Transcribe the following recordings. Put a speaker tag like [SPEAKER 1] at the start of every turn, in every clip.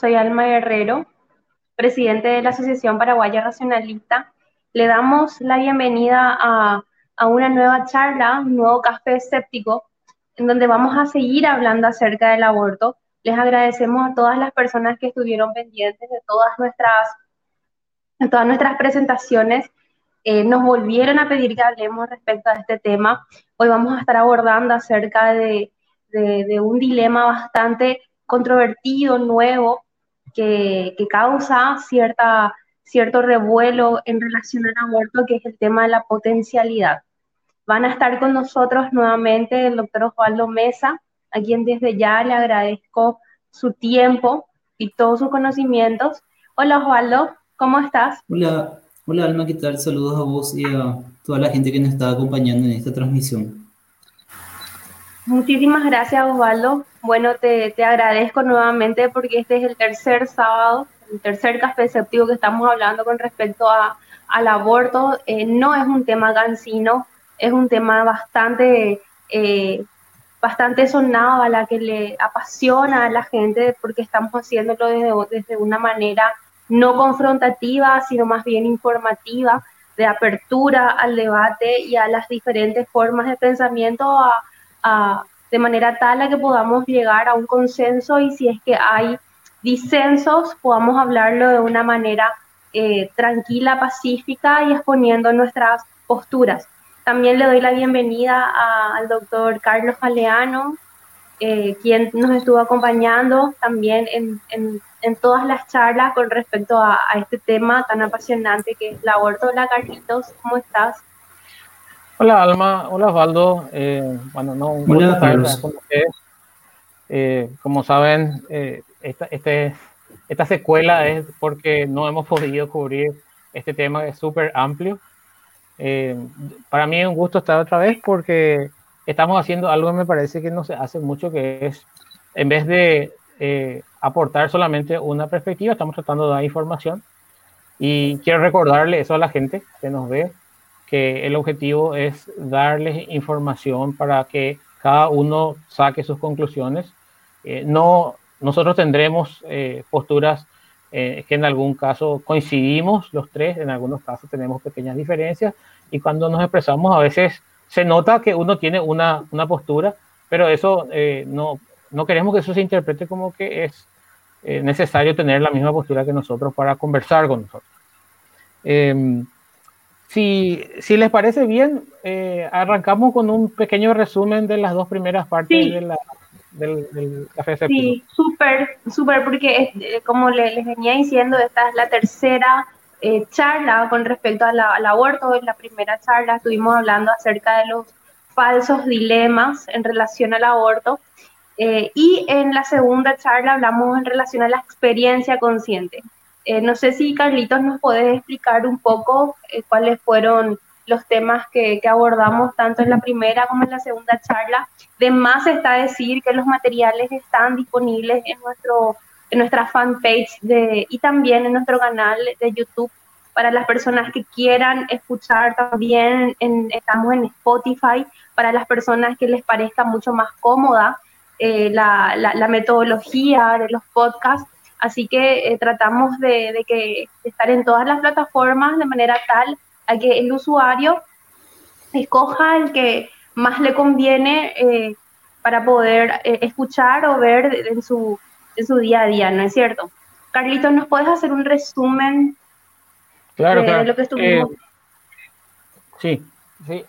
[SPEAKER 1] soy Alma Guerrero, presidente de la Asociación Paraguaya Racionalista. Le damos la bienvenida a, a una nueva charla, un nuevo café escéptico, en donde vamos a seguir hablando acerca del aborto. Les agradecemos a todas las personas que estuvieron pendientes de todas nuestras, todas nuestras presentaciones. Eh, nos volvieron a pedir que hablemos respecto a este tema. Hoy vamos a estar abordando acerca de, de un dilema bastante controvertido, nuevo, que, que causa cierta, cierto revuelo en relación al aborto, que es el tema de la potencialidad. Van a estar con nosotros nuevamente el doctor Osvaldo Mesa, a quien desde ya le agradezco su tiempo y todos sus conocimientos. Hola Osvaldo, ¿cómo estás?
[SPEAKER 2] Hola, hola Alma, ¿qué tal? Saludos a vos y a toda la gente que nos está acompañando en esta transmisión.
[SPEAKER 1] Muchísimas gracias Osvaldo. Bueno, te, te agradezco nuevamente porque este es el tercer sábado, el tercer café escéptico que estamos hablando con respecto a, al aborto. Eh, no es un tema cansino, es un tema bastante, eh, bastante sonado, a la que le apasiona a la gente, porque estamos haciéndolo desde, desde una manera no confrontativa, sino más bien informativa, de apertura al debate y a las diferentes formas de pensamiento, a, a, de manera tal a que podamos llegar a un consenso y si es que hay disensos, podamos hablarlo de una manera eh, tranquila, pacífica y exponiendo nuestras posturas. También le doy la bienvenida al doctor Carlos Aleano, eh, quien nos estuvo acompañando también en, en, en, todas las charlas con respecto a, a, este tema tan apasionante que es el aborto. Hola Carlitos, ¿cómo estás?
[SPEAKER 3] Hola Alma, hola Osvaldo. Eh, bueno, no, un gusto estar con ustedes. Eh, como saben, eh, esta, este, esta secuela es porque no hemos podido cubrir este tema que es súper amplio. Eh, para mí es un gusto estar otra vez porque estamos haciendo algo que me parece que no se hace mucho, que es, en vez de eh, aportar solamente una perspectiva, estamos tratando de dar información. Y quiero recordarle eso a la gente que nos ve, que el objetivo es darles información para que cada uno saque sus conclusiones. Eh, no, nosotros tendremos eh, posturas eh, que en algún caso coincidimos los tres, en algunos casos tenemos pequeñas diferencias y cuando nos expresamos a veces se nota que uno tiene una, una postura, pero eso eh, no, no queremos que eso se interprete como que es eh, necesario tener la misma postura que nosotros para conversar con nosotros. Si, si, les parece bien, eh, arrancamos con un pequeño resumen de las dos primeras partes
[SPEAKER 1] sí.
[SPEAKER 3] de la, del, del, café
[SPEAKER 1] séptimo. Sí, súper, súper, porque eh, como les, les, venía diciendo, esta es la tercera eh, charla con respecto a la, al aborto. En la primera charla estuvimos hablando acerca de los falsos dilemas en relación al aborto. Eh, y en la segunda charla hablamos en relación a la experiencia consciente. Eh, no sé si Carlitos nos puedes explicar un poco eh, cuáles fueron los temas que, abordamos tanto en la primera como en la segunda charla. De más está decir que los materiales están disponibles en, nuestro, en nuestra fanpage de, y también en nuestro canal de YouTube para las personas que quieran escuchar también. En, estamos en Spotify para las personas que les parezca mucho más cómoda eh, la, la metodología de los podcasts Así que eh, tratamos de, de, que de estar en todas las plataformas de manera tal a que el usuario escoja el que más le conviene eh, para poder eh, escuchar o ver en su, en su día a día, ¿no es cierto? Carlitos, ¿nos puedes hacer un resumen
[SPEAKER 3] claro,
[SPEAKER 1] de,
[SPEAKER 3] claro.
[SPEAKER 1] de lo que estuvimos?
[SPEAKER 3] Sí, sí.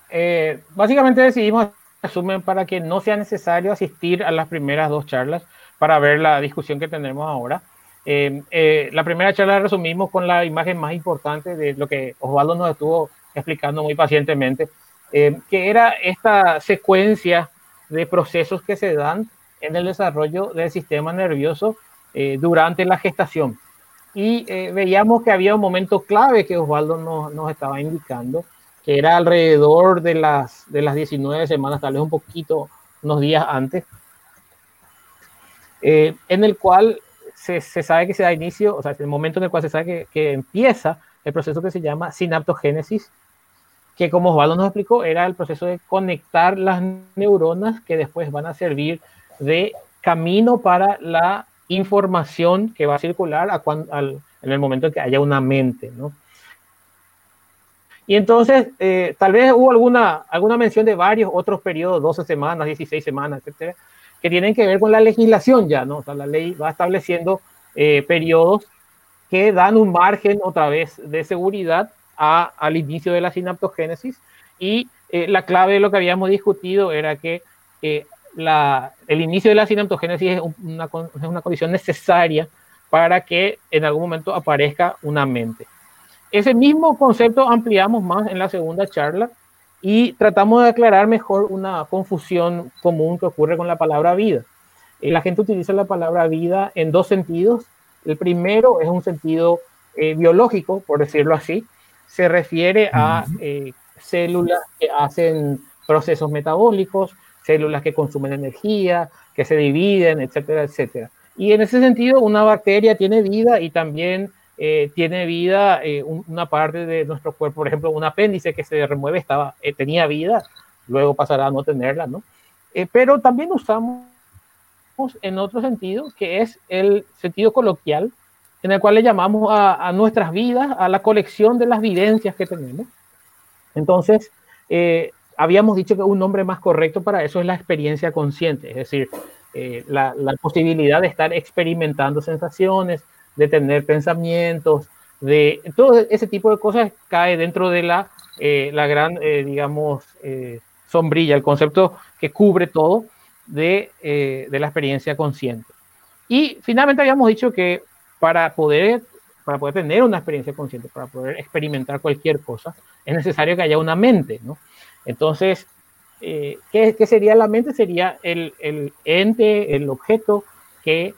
[SPEAKER 3] básicamente decidimos resumen para que no sea necesario asistir a las primeras dos charlas para ver la discusión que tenemos ahora. Eh, eh, la primera charla la resumimos con la imagen más importante de lo que Osvaldo nos estuvo explicando muy pacientemente, eh, que era esta secuencia de procesos que se dan en el desarrollo del sistema nervioso eh, durante la gestación. Y eh, veíamos que había un momento clave que Osvaldo nos, nos, estaba indicando, que era alrededor de las, de las 19 semanas, tal vez un poquito, unos días antes, eh, en el cual se, sabe que se da inicio, o sea, el momento en el cual se sabe que, que, empieza el proceso que se llama sinaptogénesis, que como Osvaldo nos explicó, era el proceso de conectar las neuronas que después van a servir de camino para la información que va a circular a en el momento en que haya una mente, ¿no? Y entonces, eh, tal vez hubo alguna, alguna mención de varios otros periodos, 12 semanas, 16 semanas, etcétera, que tienen que ver con la legislación ya, ¿no? O sea, la ley va estableciendo eh, periodos que dan un margen otra vez de seguridad a, al inicio de la sinaptogénesis y eh, la clave de lo que habíamos discutido era que la, el inicio de la sinaptogénesis es una, es una condición necesaria para que en algún momento aparezca una mente. Ese mismo concepto ampliamos más en la segunda charla y tratamos de aclarar mejor una confusión común que ocurre con la palabra vida. Eh, la gente utiliza la palabra vida en dos sentidos. El primero es un sentido eh, biológico, por decirlo así. Se refiere a eh, células que hacen procesos metabólicos, células que consumen energía, que se dividen, etcétera, etcétera. Y en ese sentido, una bacteria tiene vida y también eh, tiene vida eh, una parte de nuestro cuerpo, por ejemplo, un apéndice que se remueve estaba, eh, tenía vida, luego pasará a no tenerla, ¿no? pero también usamos en otro sentido, que es el sentido coloquial, en el cual le llamamos a, a nuestras vidas, a la colección de las vivencias que tenemos. Entonces, habíamos dicho que un nombre más correcto para eso es la experiencia consciente, es decir, la, la, posibilidad de estar experimentando sensaciones, de tener pensamientos, de todo ese tipo de cosas cae dentro de la, eh, la gran, eh, digamos, eh, sombrilla, el concepto que cubre todo de, de, la experiencia consciente. Y finalmente habíamos dicho que para poder, para poder tener una experiencia consciente, para poder experimentar cualquier cosa, es necesario que haya una mente, ¿no? Entonces, ¿qué, ¿qué, sería la mente? Sería el, el ente, el objeto que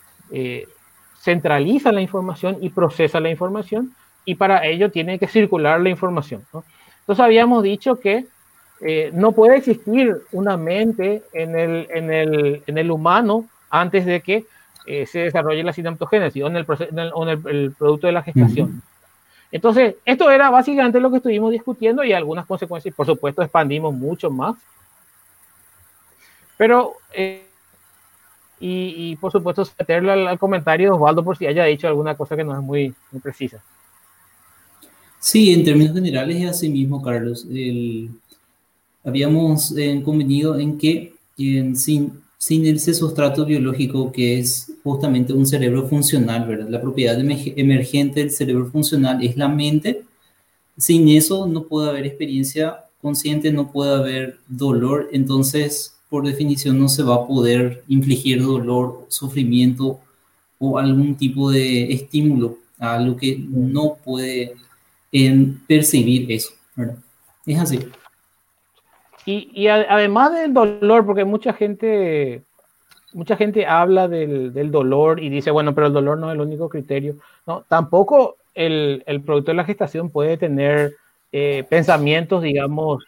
[SPEAKER 3] centraliza la información y procesa la información y para ello tiene que circular la información. Entonces habíamos dicho que eh, no puede existir una mente en el, en el, en el humano antes de que eh, se desarrolle la sinaptogénesis o en el, en el, producto de la gestación. Entonces, esto era básicamente lo que estuvimos discutiendo y algunas consecuencias, por supuesto, expandimos mucho más. Pero eh, y, por supuesto meterlo al, comentario de Osvaldo por si haya dicho alguna cosa que no es muy, precisa.
[SPEAKER 2] Sí, en términos generales es así mismo, Carlos. habíamos eh, convenido en que sin, sin ese sustrato biológico que es justamente un cerebro funcional, ¿verdad? La propiedad emergente del cerebro funcional es la mente. Sin eso no puede haber experiencia consciente, no puede haber dolor. Entonces, por definición no se va a poder infligir dolor, sufrimiento o algún tipo de estímulo a lo que no puede percibir eso. Es así.
[SPEAKER 3] Y, además del dolor, porque mucha gente, mucha gente habla del, dolor y dice, bueno, pero el dolor no es el único criterio. No, tampoco el, producto de la gestación puede tener eh, pensamientos, digamos,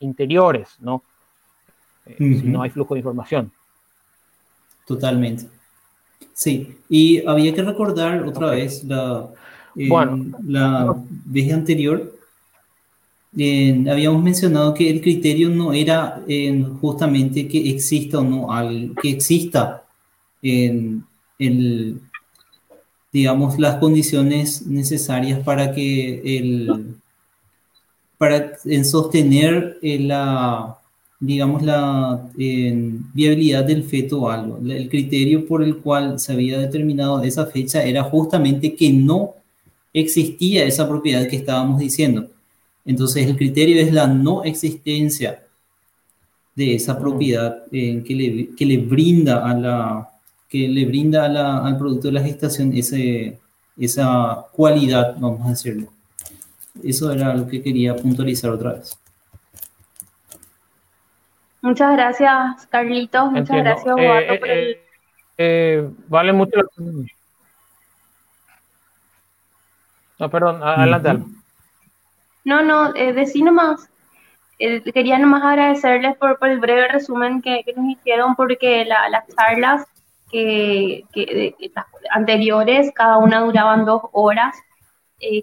[SPEAKER 3] interiores, ¿no? Si no hay flujo de información.
[SPEAKER 2] Totalmente. Sí, y había que recordar otra vez la, la vez anterior, habíamos mencionado que el criterio no era justamente que exista o no algo, que exista en, el, digamos, las condiciones necesarias para que el, para en sostener la, digamos, la viabilidad del feto o algo. El criterio por el cual se había determinado esa fecha era justamente que no existía esa propiedad que estábamos diciendo. Entonces el criterio es la no existencia de esa propiedad que, le, que, le, brinda a la que le brinda a la, al producto de la gestación ese, esa cualidad, vamos a decirlo. Eso era lo que quería puntualizar otra vez.
[SPEAKER 1] Muchas gracias, Carlitos. Muchas gracias,
[SPEAKER 3] eh, eh, eh, vale mucho. No, perdón, adelante.
[SPEAKER 1] No, no, eh, decí nomás. quería nomás agradecerles por, el breve resumen que, nos hicieron, porque las charlas que, anteriores, cada una duraban dos horas,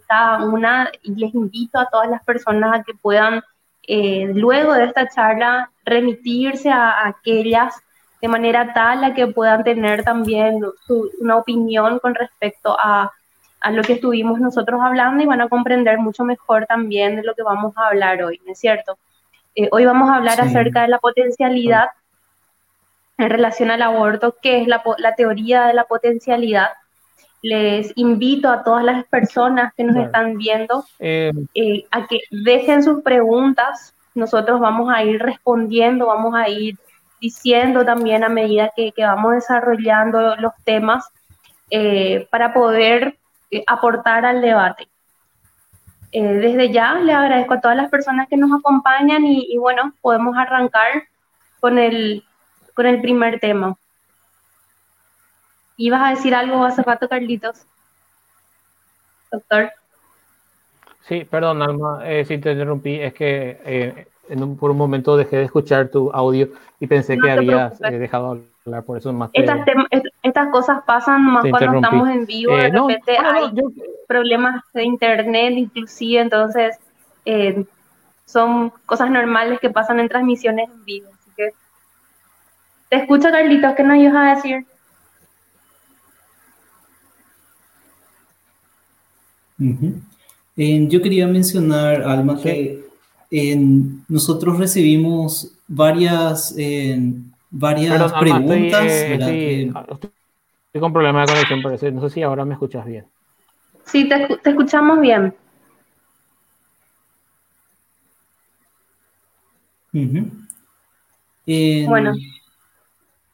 [SPEAKER 1] cada una, y les invito a todas las personas a que puedan, luego de esta charla, remitirse a, aquellas de manera tal a que puedan tener también una opinión con respecto a, a, lo que estuvimos nosotros hablando y van a comprender mucho mejor también de lo que vamos a hablar hoy, ¿no es cierto? Eh, hoy vamos a hablar acerca de la potencialidad en relación al aborto, qué es la, la teoría de la potencialidad les invito a todas las personas que nos están viendo eh, eh, a que dejen sus preguntas. Nosotros vamos a ir respondiendo, vamos a ir diciendo también a medida que, vamos desarrollando los temas eh, para poder aportar al debate. desde ya le agradezco a todas las personas que nos acompañan y, y bueno, podemos arrancar con el, con el primer tema. ¿Ibas a decir algo hace rato, Carlitos? Doctor.
[SPEAKER 3] Sí, perdón, Alma, eh, si te interrumpí, es que eh, por un momento dejé de escuchar tu audio y pensé que habías eh, dejado hablar, por eso más
[SPEAKER 1] estas, estas cosas pasan más cuando estamos en vivo, de repente hay problemas de internet inclusive, entonces son cosas normales que pasan en transmisiones en vivo. Así que te escucho, Carlitos, ¿qué nos ibas a decir?
[SPEAKER 2] Yo quería mencionar, Alma, que nosotros recibimos varias, varias preguntas.
[SPEAKER 3] Eh, estoy, con problemas de conexión, parece. No sé si ahora me escuchas bien.
[SPEAKER 1] Sí, te, escuchamos bien.
[SPEAKER 2] bueno.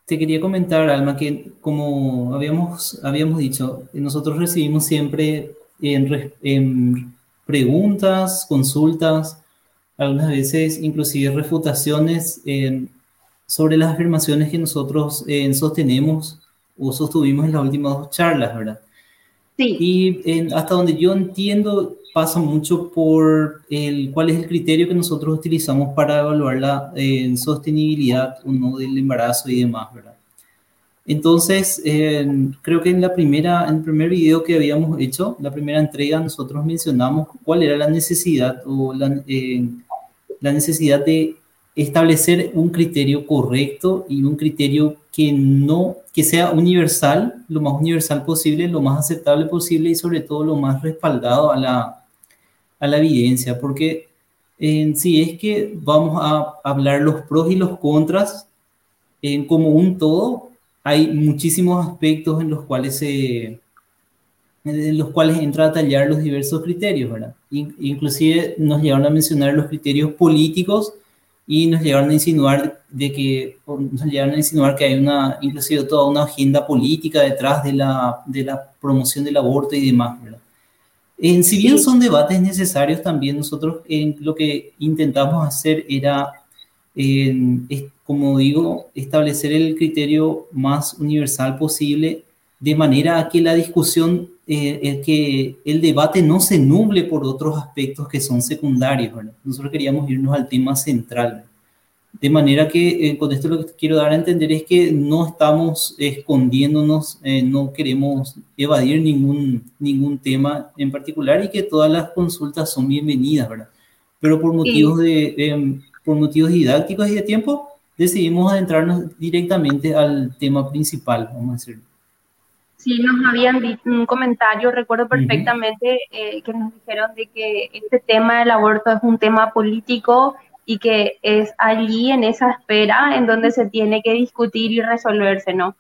[SPEAKER 2] Te quería comentar, Alma, que como habíamos, habíamos dicho, nosotros recibimos siempre en, preguntas, consultas, algunas veces inclusive refutaciones sobre las afirmaciones que nosotros eh, sostenemos o sostuvimos en las últimas dos charlas, ¿verdad?
[SPEAKER 1] Sí.
[SPEAKER 2] Y hasta donde yo entiendo, pasa mucho por el, cuál es el criterio que nosotros utilizamos para evaluar la sostenibilidad o no del embarazo y demás, ¿verdad? Entonces, creo que en la primera, en el primer video que habíamos hecho, la primera entrega, nosotros mencionamos cuál era la necesidad o la, la necesidad de establecer un criterio correcto y un criterio que no, que sea universal, lo más universal posible, lo más aceptable posible y sobre todo lo más respaldado a la, a la evidencia, porque en sí es que vamos a hablar los pros y los contras en como un todo, hay muchísimos aspectos en los cuales se en los cuales entra a tallar los diversos criterios, ¿verdad? Inclusive nos llegaron a mencionar los criterios políticos y nos llegaron a insinuar de que nos llegaron a insinuar que hay una inclusive toda una agenda política detrás de la, de la promoción del aborto y demás, ¿verdad? En, si bien son debates necesarios, también nosotros en, lo que intentamos hacer era como digo, establecer el criterio más universal posible de manera a que la discusión, eh, que el debate no se nuble por otros aspectos que son secundarios. Nosotros queríamos irnos al tema central. De manera que eh, con esto lo que quiero dar a entender es que no estamos escondiéndonos, eh, no queremos evadir ningún, ningún tema en particular y que todas las consultas son bienvenidas, ¿verdad? Pero por motivos de em, por motivos didácticos y de tiempo, decidimos adentrarnos directamente al tema principal, vamos a decirlo.
[SPEAKER 1] Sí, nos habían dicho un comentario, recuerdo perfectamente eh, que nos dijeron de que este tema del aborto es un tema político y que es allí en esa espera en donde se tiene que discutir y resolverse, ¿no?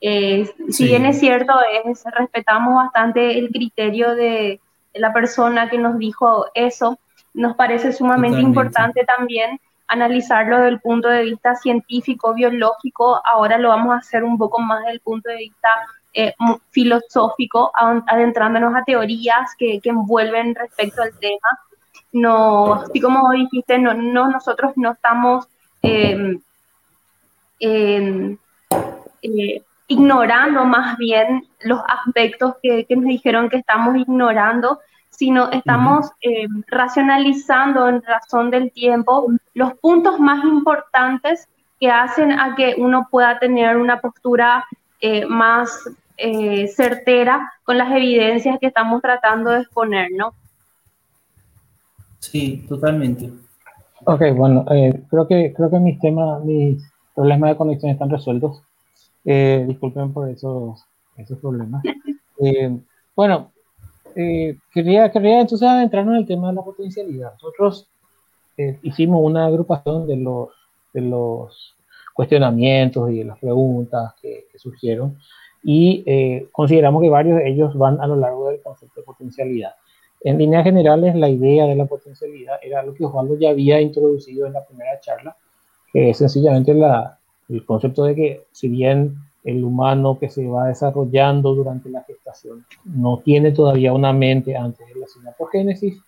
[SPEAKER 1] Eh, si bien es cierto, es, respetamos bastante el criterio de la persona que nos dijo eso, nos parece sumamente importante también analizarlo desde el punto de vista científico, biológico, ahora lo vamos a hacer un poco más desde el punto de vista eh, filosófico, adentrándonos a teorías que, que, envuelven respecto al tema. No, así como dijiste, no, no nosotros no estamos em, em, eh, ignorando más bien los aspectos que, que nos dijeron que estamos ignorando, sino estamos eh, racionalizando en razón del tiempo los puntos más importantes que hacen a que uno pueda tener una postura eh, más eh, certera con las evidencias que estamos tratando de exponer, ¿no?
[SPEAKER 2] Sí, totalmente.
[SPEAKER 3] Ok, bueno, creo que creo que mis temas, mis problemas de conexión están resueltos. Eh, disculpen por esos, esos problemas. Eh, bueno, eh, quería, quería entonces adentrarnos en el tema de la potencialidad. Nosotros hicimos una agrupación de los, de los cuestionamientos y de las preguntas que, surgieron y consideramos que varios de ellos van a lo largo del concepto de potencialidad. En líneas generales, la idea de la potencialidad era lo que Osvaldo ya había introducido en la primera charla, que es sencillamente la, el concepto de que si bien el humano que se va desarrollando durante la gestación no tiene todavía una mente antes de la sinapogénesis,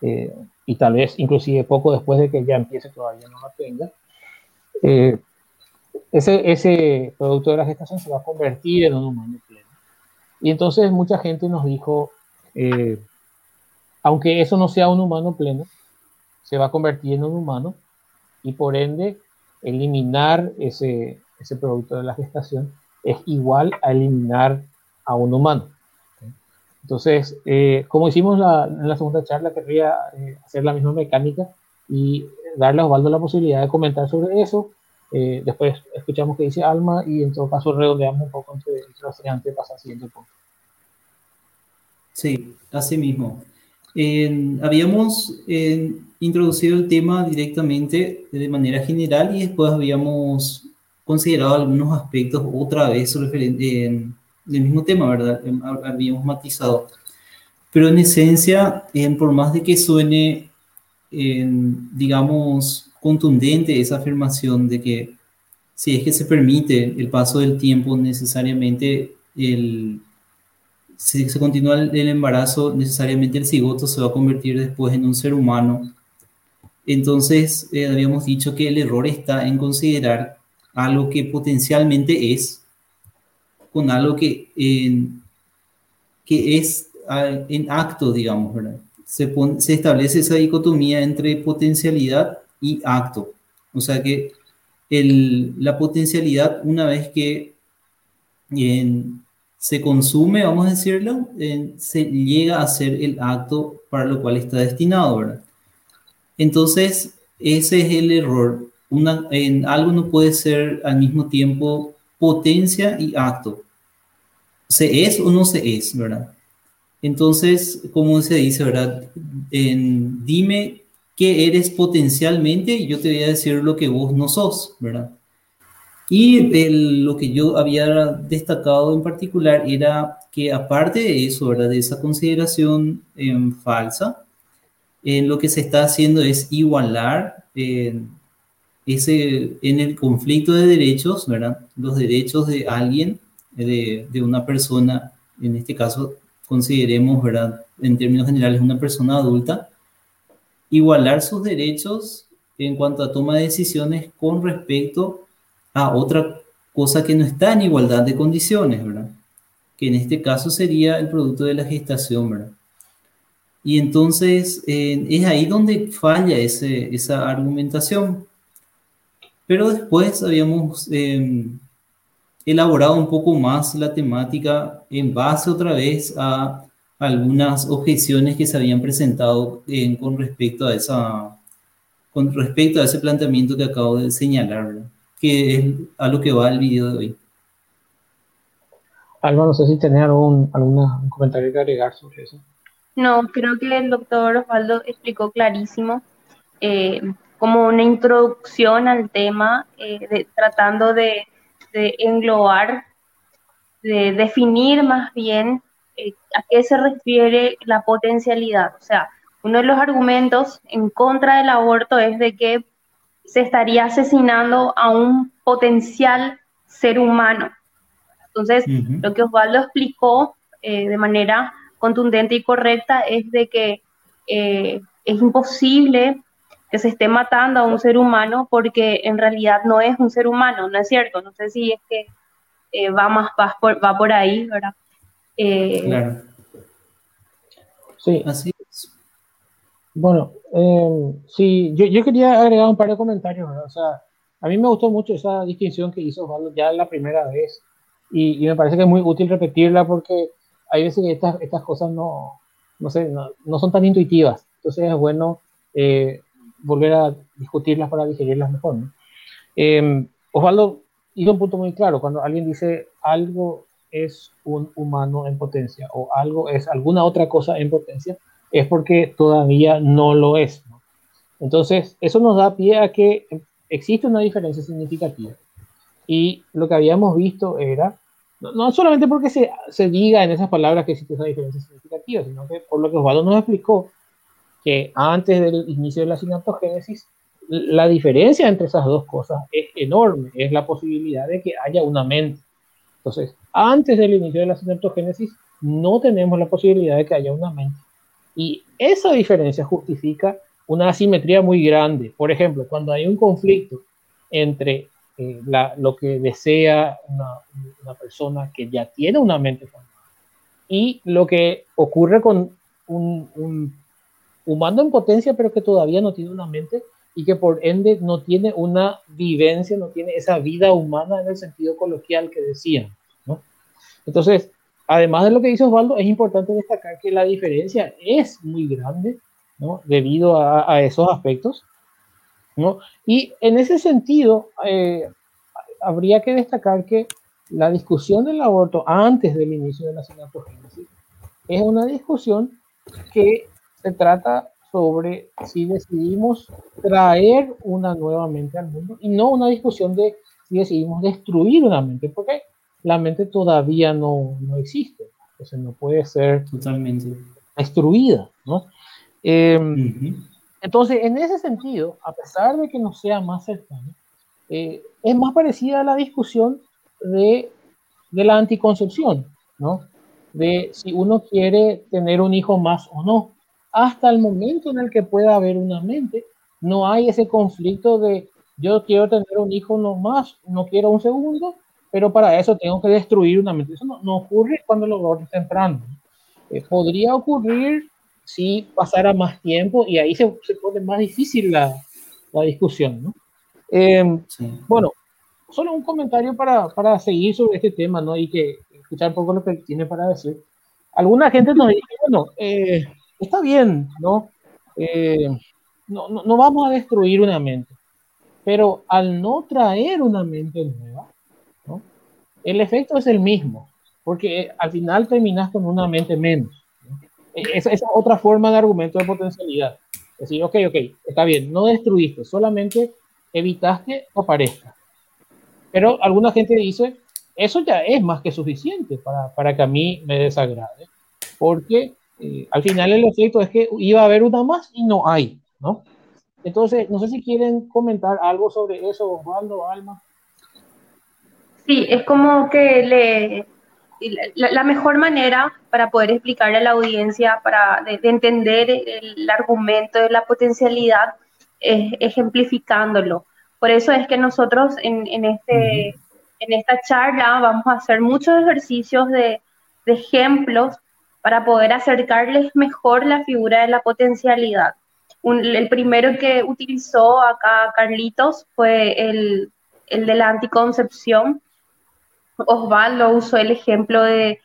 [SPEAKER 3] eh, y tal vez inclusive poco después de que ya empiece todavía no la tenga, eh, ese, ese producto de la gestación se va a convertir en un humano pleno. Y entonces mucha gente nos dijo, eh, aunque eso no sea un humano pleno, se va a convertir en un humano y por ende eliminar ese, ese producto de la gestación es igual a eliminar a un humano. Entonces, eh, como hicimos en la segunda charla, querría eh, hacer la misma mecánica y darle a Osvaldo la posibilidad de comentar sobre eso. Eh, después escuchamos qué dice Alma y en todo caso redondeamos un poco entre, entre los antes para al siguiente punto.
[SPEAKER 2] Sí, así mismo habíamos introducido el tema directamente de manera general y después habíamos considerado algunos aspectos otra vez referente del mismo tema, ¿verdad? Habíamos matizado. Pero en esencia, por más de que suene, digamos, contundente esa afirmación de que si es que se permite el paso del tiempo, necesariamente el, si se continúa el embarazo, necesariamente el cigoto se va a convertir después en un ser humano. Entonces, eh, habíamos dicho que el error está en considerar algo que potencialmente es con algo que, que es en acto, digamos, ¿verdad? Se, se establece esa dicotomía entre potencialidad y acto. O sea que el, la potencialidad, una vez que en, se consume, vamos a decirlo, se llega a hacer el acto para lo cual está destinado, ¿verdad? Entonces, ese es el error. Una, en algo no puede ser al mismo tiempo potencia y acto. Se es o no se es, ¿verdad? Entonces, como se dice, ¿verdad? En, dime qué eres potencialmente y yo te voy a decir lo que vos no sos, ¿verdad? Y lo que yo había destacado en particular era que aparte de eso, ¿verdad? de esa consideración em, falsa, en lo que se está haciendo es igualar ese, en el conflicto de derechos, ¿verdad? los derechos de alguien, de, de una persona, en este caso consideremos, ¿verdad? en términos generales, una persona adulta, igualar sus derechos en cuanto a toma de decisiones con respecto a otra cosa que no está en igualdad de condiciones, ¿verdad? Que en este caso sería el producto de la gestación, ¿verdad? Y entonces es ahí donde falla ese, esa argumentación. Pero después habíamos em, elaborado un poco más la temática en base otra vez a algunas objeciones que se habían presentado con respecto a esa con respecto a ese planteamiento que acabo de señalar. ¿verdad? que es a lo que va el video de hoy.
[SPEAKER 3] Alba, no sé si tenés algún, comentario que agregar sobre eso.
[SPEAKER 1] No, creo que el doctor Osvaldo explicó clarísimo eh, como una introducción al tema, eh, tratando de, englobar, de definir más bien eh, a qué se refiere la potencialidad. O sea, uno de los argumentos en contra del aborto es de que se estaría asesinando a un potencial ser humano. Entonces, lo que Osvaldo explicó eh, de manera contundente y correcta es de que eh, es imposible que se esté matando a un ser humano porque en realidad no es un ser humano, ¿no es cierto? No sé si es que eh, va más va por, va por ahí, ¿verdad? claro.
[SPEAKER 3] Sí. Así bueno, eh, sí, yo, yo, quería agregar un par de comentarios. O sea, a mí me gustó mucho esa distinción que hizo Osvaldo ya la primera vez y, y, me parece que es muy útil repetirla porque hay veces que estas, estas cosas no, no, sé, no, no son tan intuitivas. Entonces es bueno eh, volver a discutirlas para digerirlas mejor. ¿no? Eh, Osvaldo hizo un punto muy claro, cuando alguien dice algo es un humano en potencia o algo es alguna otra cosa en potencia, es porque todavía no lo es. Entonces, eso nos da pie a que existe una diferencia significativa. Y lo que habíamos visto era, no, solamente porque se, se, diga en esas palabras que existe esa diferencia significativa, sino que por lo que Osvaldo nos explicó, que antes del inicio de la sinaptogénesis, la diferencia entre esas dos cosas es enorme, es la posibilidad de que haya una mente. Entonces, antes del inicio de la sinaptogénesis, no tenemos la posibilidad de que haya una mente. Y esa diferencia justifica una asimetría muy grande. Por ejemplo, cuando hay un conflicto entre eh, lo que desea una, persona que ya tiene una mente formada y lo que ocurre con un, un humano en potencia, pero que todavía no tiene una mente y que por ende no tiene una vivencia, no tiene esa vida humana en el sentido coloquial que decían. Entonces, además de lo que dice Osvaldo, es importante destacar que la diferencia es muy grande ¿no? debido a, esos aspectos. ¿no? Y en ese sentido, eh, habría que destacar que la discusión del aborto antes del inicio de la sinaptogénesis es una discusión que se trata sobre si decidimos traer una nueva mente al mundo y no una discusión de si decidimos destruir una mente, porque la mente todavía no, no existe, entonces no puede ser
[SPEAKER 2] totalmente
[SPEAKER 3] destruida, ¿no? Em, entonces, en ese sentido, a pesar de que no sea más cercano, eh, es más parecida a la discusión de, de la anticoncepción, ¿no? De si uno quiere tener un hijo más o no hasta el momento en el que pueda haber una mente, no hay ese conflicto de yo quiero tener un hijo no más, no quiero un segundo, pero para eso tengo que destruir una mente. Eso no, ocurre cuando lo aborto temprano. Eh, podría ocurrir si pasara más tiempo y ahí se, se pone más difícil la, la discusión. ¿no? Em, bueno, solo un comentario para, para, seguir sobre este tema ¿no? y que escuchar un poco lo que tiene para decir. Alguna gente nos dice, bueno, eh, está bien, eh, ¿no? no, no, vamos a destruir una mente, pero al no traer una mente nueva, ¿no? el efecto es el mismo, porque al final terminas con una mente menos. E, esa es otra forma de argumento de potencialidad. Es decir, ok, ok, está bien, no destruiste, solamente evitaste que aparezca. Pero alguna gente dice, eso ya es más que suficiente para, para que a mí me desagrade, porque eh, al final el efecto es que iba a haber una más y no hay, ¿no? Entonces, no sé si quieren comentar algo sobre eso, Osvaldo, Alma.
[SPEAKER 1] Sí, es como que le, la, mejor manera para poder explicarle a la audiencia, para de, entender el, argumento de la potencialidad, es ejemplificándolo. Por eso es que nosotros en, en este, en esta charla vamos a hacer muchos ejercicios de, de ejemplos para poder acercarles mejor la figura de la potencialidad. el primero que utilizó acá Carlitos fue el, de la anticoncepción. Osvaldo usó el ejemplo de,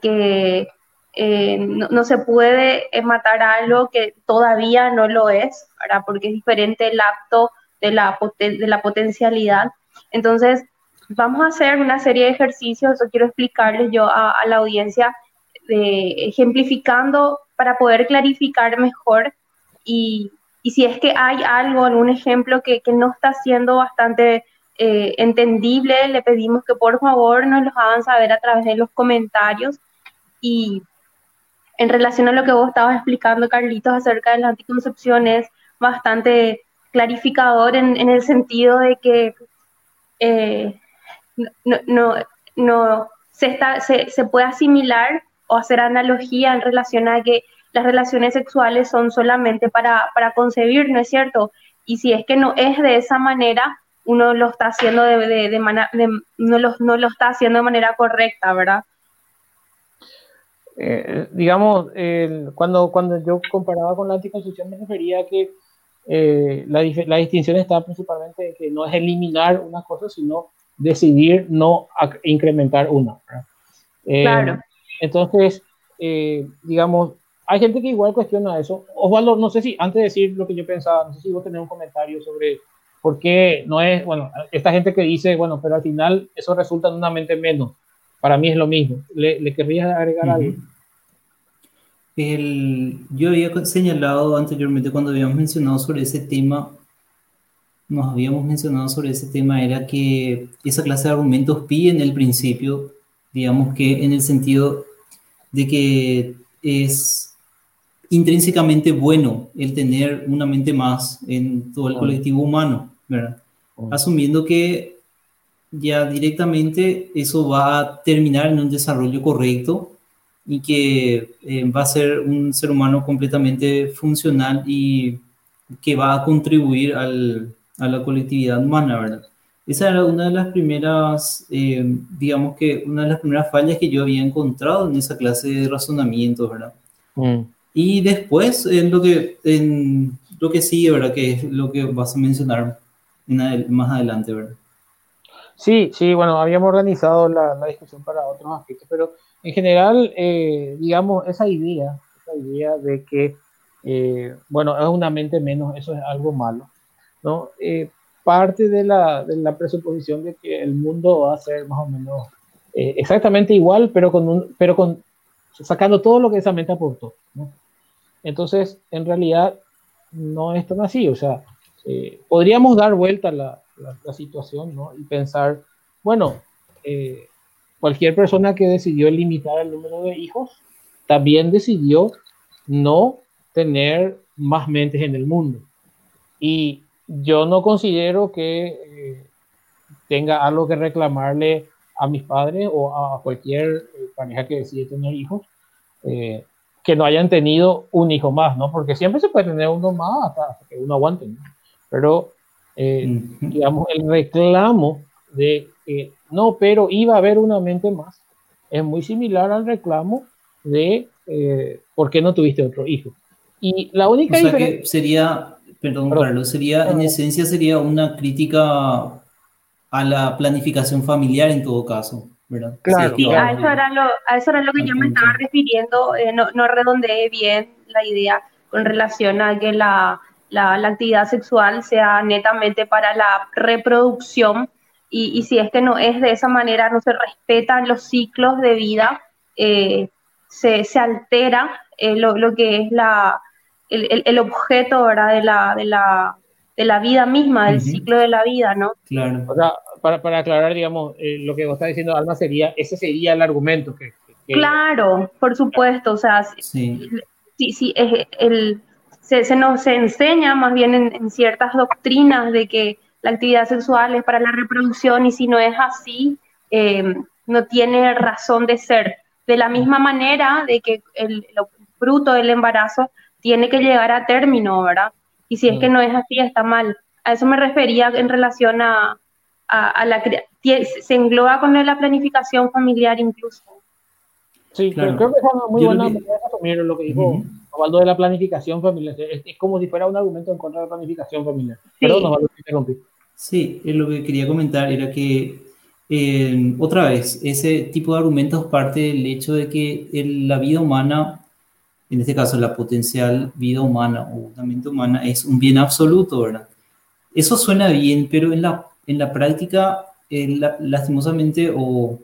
[SPEAKER 1] que eh, no, se puede matar algo que todavía no lo es, porque es diferente el acto de la, de la potencialidad. Entonces, vamos a hacer una serie de ejercicios, eso quiero explicarles yo a la audiencia ejemplificando para poder clarificar mejor. Y, y, si es que hay algo, algún ejemplo que, que no está siendo bastante eh, entendible, le pedimos que por favor nos lo hagan saber a través de los comentarios. Y en relación a lo que vos estabas explicando, Carlitos, acerca de la anticoncepción, es bastante clarificador en, en el sentido de que eh, no, no, no se, está, se, se, puede asimilar o hacer analogía en relación a que las relaciones sexuales son solamente para, para concebir, ¿no es cierto? Y si es que no es de esa manera, uno lo está haciendo de, de, de, no, lo, no lo está haciendo de manera correcta, ¿verdad?
[SPEAKER 3] Eh, digamos, cuando, cuando yo comparaba con la anticoncepción me refería a que eh, la, la, distinción está principalmente en que no es eliminar una cosa, sino decidir no incrementar una.
[SPEAKER 1] Eh, claro.
[SPEAKER 3] Entonces, eh, digamos, hay gente que igual cuestiona eso. Osvaldo, no sé si, antes de decir lo que yo pensaba, no sé si vos tenés un comentario sobre porque no es, bueno, esta gente que dice, bueno, pero al final eso resulta en una mente menos. Para mí es lo mismo. ¿Le, le querrías agregar algo?
[SPEAKER 2] El, yo había señalado anteriormente cuando habíamos mencionado sobre ese tema, nos habíamos mencionado sobre ese tema, era que esa clase de argumentos piden el principio, digamos que en el sentido de que es intrínsecamente bueno el tener una mente más en todo el colectivo humano, ¿verdad? Asumiendo que ya directamente eso va a terminar en un desarrollo correcto y que eh, va a ser un ser humano completamente funcional y que va a contribuir al, a la colectividad humana, ¿verdad? Esa era una de las primeras, eh, digamos que una de las primeras fallas que yo había encontrado en esa clase de razonamiento, ¿verdad? Mm. Y después, en lo que, en lo que sigue, ¿verdad? Que es lo que vas a mencionar más adelante, ¿verdad?
[SPEAKER 3] Sí, sí, bueno, habíamos organizado la, la discusión para otros aspectos, pero en general, eh, digamos, esa idea, esa idea de que, eh, bueno, es una mente menos, eso es algo malo, ¿no? Eh, parte de la, de la, presuposición de que el mundo va a ser más o menos exactamente igual, pero con, pero con sacando todo lo que esa mente aportó, ¿no? Entonces, en realidad, no es tan así, o sea, podríamos dar vuelta la, la, situación, ¿no? Y pensar, bueno, eh, cualquier persona que decidió limitar el número de hijos también decidió no tener más mentes en el mundo. Y yo no considero que eh, tenga algo que reclamarle a mis padres o a cualquier eh, pareja que decide tener hijos eh, que no hayan tenido un hijo más, ¿no? Porque siempre se puede tener uno más hasta, que uno aguante, ¿no? Pero, digamos, el reclamo de que no, pero iba a haber una mente más. Es muy similar al reclamo de eh, por qué no tuviste otro hijo. Y la única
[SPEAKER 2] o sea que sería, perdón, Carlos, sería, en esencia sería una crítica a la planificación familiar en todo caso. ¿verdad?
[SPEAKER 1] Claro, a, eso era lo, a eso era lo que yo me estaba refiriendo, eh, no, no redondeé bien la idea con relación a que la, la, la, actividad sexual sea netamente para la reproducción y, si es que no es de esa manera, no se respetan los ciclos de vida, eh, se, se, altera eh, lo, lo, que es la, el, el, objeto ¿verdad? De, la, de, la, de la vida misma, del ciclo de la vida, ¿no?
[SPEAKER 3] Claro. O sea, para, para aclarar, digamos, eh, lo que vos estás diciendo, Alma, sería, ese sería el argumento que...
[SPEAKER 1] Claro, por supuesto, o sea, sí, sí, sí el, se, se, nos enseña más bien en, en ciertas doctrinas de que la actividad sexual es para la reproducción y si no es así, eh, no tiene razón de ser. De la misma manera de que el, fruto del embarazo tiene que llegar a término, ¿verdad? Y si es que mm. no es así, está mal. A eso me refería en relación a, a, la... Se engloba con la planificación familiar incluso.
[SPEAKER 3] Sí, creo que es una muy buena manera de asumir lo que dijo uh de la planificación familiar. Es, como si fuera un argumento en contra de la planificación familiar. Pero nos va a interrumpir.
[SPEAKER 2] Sí, lo que quería comentar era que, eh, otra vez, ese tipo de argumentos parte del hecho de que la vida humana, en este caso la potencial vida humana o la mente humana, es un bien absoluto, ¿verdad? Eso suena bien, pero en la, en la práctica, lastimosamente o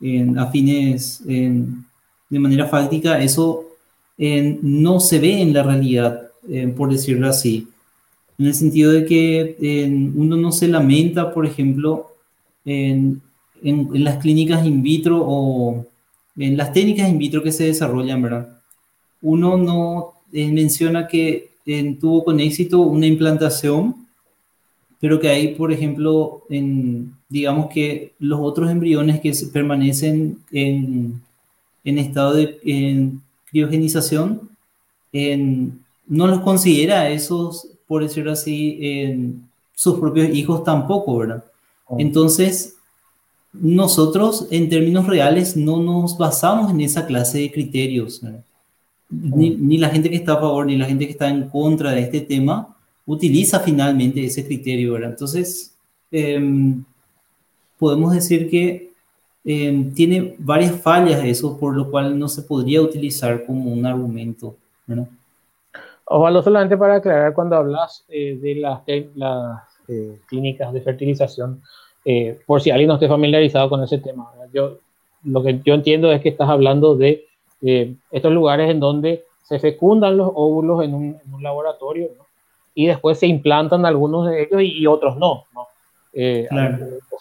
[SPEAKER 2] en, a fines de manera fáctica, eso no se ve en la realidad, eh, por decirlo así en el sentido de que uno no se lamenta, por ejemplo, en, en, las clínicas in vitro o en las técnicas in vitro que se desarrollan, ¿verdad? Uno no eh, menciona que tuvo con éxito una implantación, pero que hay, por ejemplo, en, digamos que los otros embriones que permanecen en, en estado de criogenización, no los considera esos por decirlo así, en sus propios hijos tampoco, ¿verdad? Oh. Entonces, nosotros en términos reales no nos basamos en esa clase de criterios. Oh. Ni, la gente que está a favor ni la gente que está en contra de este tema utiliza finalmente ese criterio, ¿verdad? Entonces, em, podemos decir que em, tiene varias fallas eso, por lo cual no se podría utilizar como un argumento, ¿verdad?
[SPEAKER 3] Ojalá solamente para aclarar, cuando hablas eh, de las, clínicas de fertilización, por si alguien no esté familiarizado con ese tema. Yo, lo que yo entiendo es que estás hablando de estos lugares en donde se fecundan los óvulos en un, laboratorio y después se implantan algunos de ellos y, otros no. ¿no? Se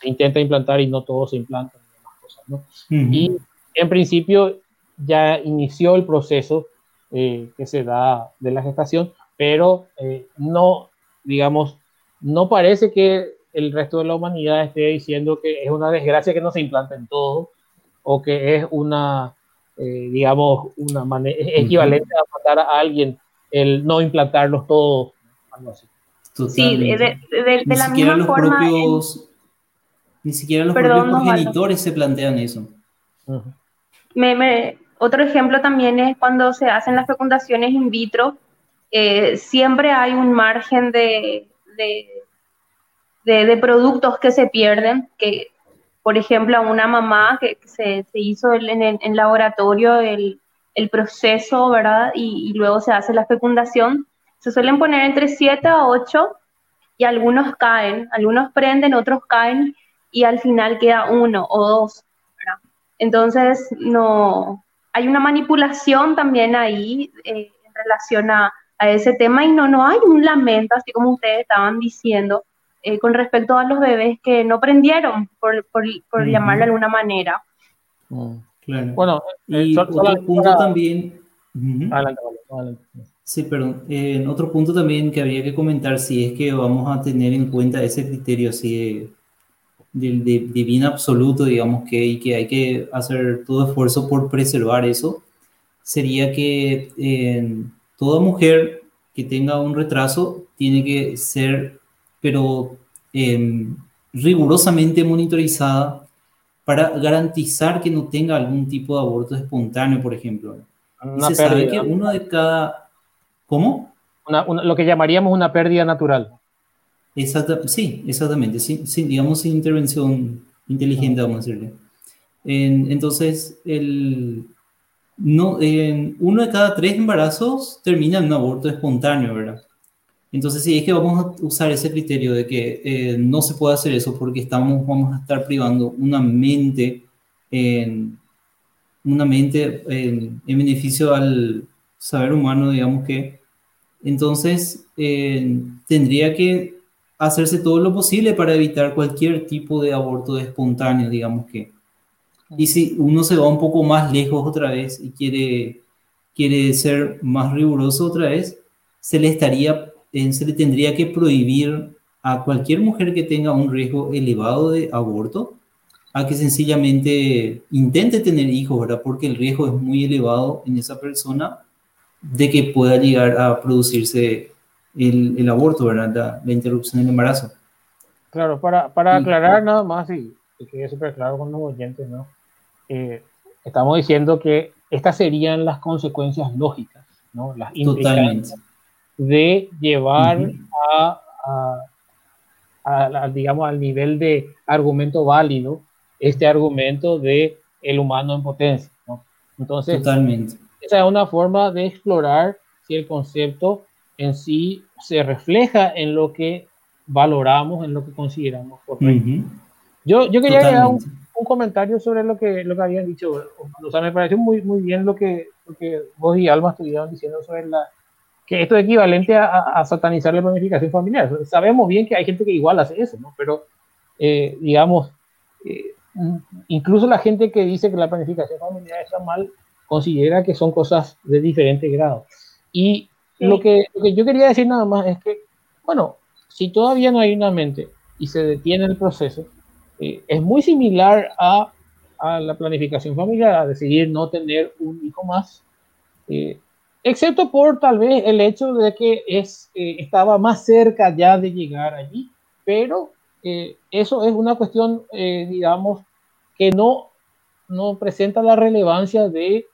[SPEAKER 3] intenta implantar y no todos se implantan. Y en principio ya inició el proceso eh, que se da de la gestación, pero eh, no, digamos, no parece que el resto de la humanidad esté diciendo que es una desgracia que no se implanten todos o que es una, eh, digamos, una manera equivalente a matar a alguien el no implantarlos todos, algo así.
[SPEAKER 1] Sí, de, la misma forma.
[SPEAKER 2] ni siquiera los propios progenitores se plantean eso.
[SPEAKER 1] me, otro ejemplo también es cuando se hacen las fecundaciones in vitro, eh, siempre hay un margen de, de, productos que se pierden, que por ejemplo a una mamá que, se, hizo en, el laboratorio el, proceso, ¿verdad? Y, luego se hace la fecundación, se suelen poner entre 7 a 8 y algunos caen, algunos prenden, otros caen y al final queda uno o dos. Entonces, no, hay una manipulación también ahí eh, en relación a, ese tema y no, no hay un lamento, así como ustedes estaban diciendo, eh, con respecto a los bebés que no prendieron, por, por, llamarlo de alguna manera.
[SPEAKER 2] Mm, claro. Bueno, eh, y otro punto también... Sí, perdón. en otro punto también que habría que comentar si es que vamos a tener en cuenta ese criterio así de, de, bien absoluto, digamos, que, y que hay que hacer todo esfuerzo por preservar eso, sería que eh, toda mujer que tenga un retraso tiene que ser, pero eh, rigurosamente monitorizada para garantizar que no tenga algún tipo de aborto espontáneo, por ejemplo. se sabe que uno de cada... ¿Cómo?
[SPEAKER 3] lo que llamaríamos una pérdida natural
[SPEAKER 2] sí, exactamente, sí, digamos sin intervención inteligente, vamos a decirle. entonces, el, no, uno de cada tres embarazos termina en un aborto espontáneo, ¿verdad? Entonces, sí, es que vamos a usar ese criterio de que eh, no se puede hacer eso porque estamos, vamos a estar privando una mente, en, una mente en, beneficio al saber humano, digamos que. Entonces, tendría que hacerse todo lo posible para evitar cualquier tipo de aborto espontáneo, digamos que. Y si uno se va un poco más lejos otra vez y quiere, quiere ser más riguroso otra vez, se le, estaría, eh, se le tendría que prohibir a cualquier mujer que tenga un riesgo elevado de aborto a que sencillamente intente tener hijos, ¿verdad? Porque el riesgo es muy elevado en esa persona de que pueda llegar a producirse el, el aborto, ¿verdad? La, interrupción del embarazo.
[SPEAKER 3] Claro, para, para aclarar nada más y que quede súper claro con los oyentes, ¿no? Eh, estamos diciendo que estas serían las consecuencias lógicas, ¿no? Las implicancias de llevar a, a, digamos, al nivel de argumento válido este argumento de el humano en potencia, ¿no? Entonces, Totalmente. esa es una forma de explorar si el concepto en sí se refleja en lo que valoramos, en lo que consideramos correcto. yo, yo quería agregar un, comentario sobre lo que, lo que habían dicho. O sea, me pareció muy, muy bien lo que, lo que vos y Alma estuvieron diciendo sobre la, que esto es equivalente a, satanizar la planificación familiar. Sabemos bien que hay gente que igual hace eso, ¿no? Pero, eh, digamos, eh, incluso la gente que dice que la planificación familiar está mal, considera que son cosas de diferente grado. Y lo, que, yo quería decir nada más es que, bueno, si todavía no hay una mente y se detiene el proceso, eh, es muy similar a, a, la planificación familiar, a decidir no tener un hijo más, eh, excepto por tal vez el hecho de que es, eh, estaba más cerca ya de llegar allí, pero eso es una cuestión, digamos, que no, no presenta la relevancia de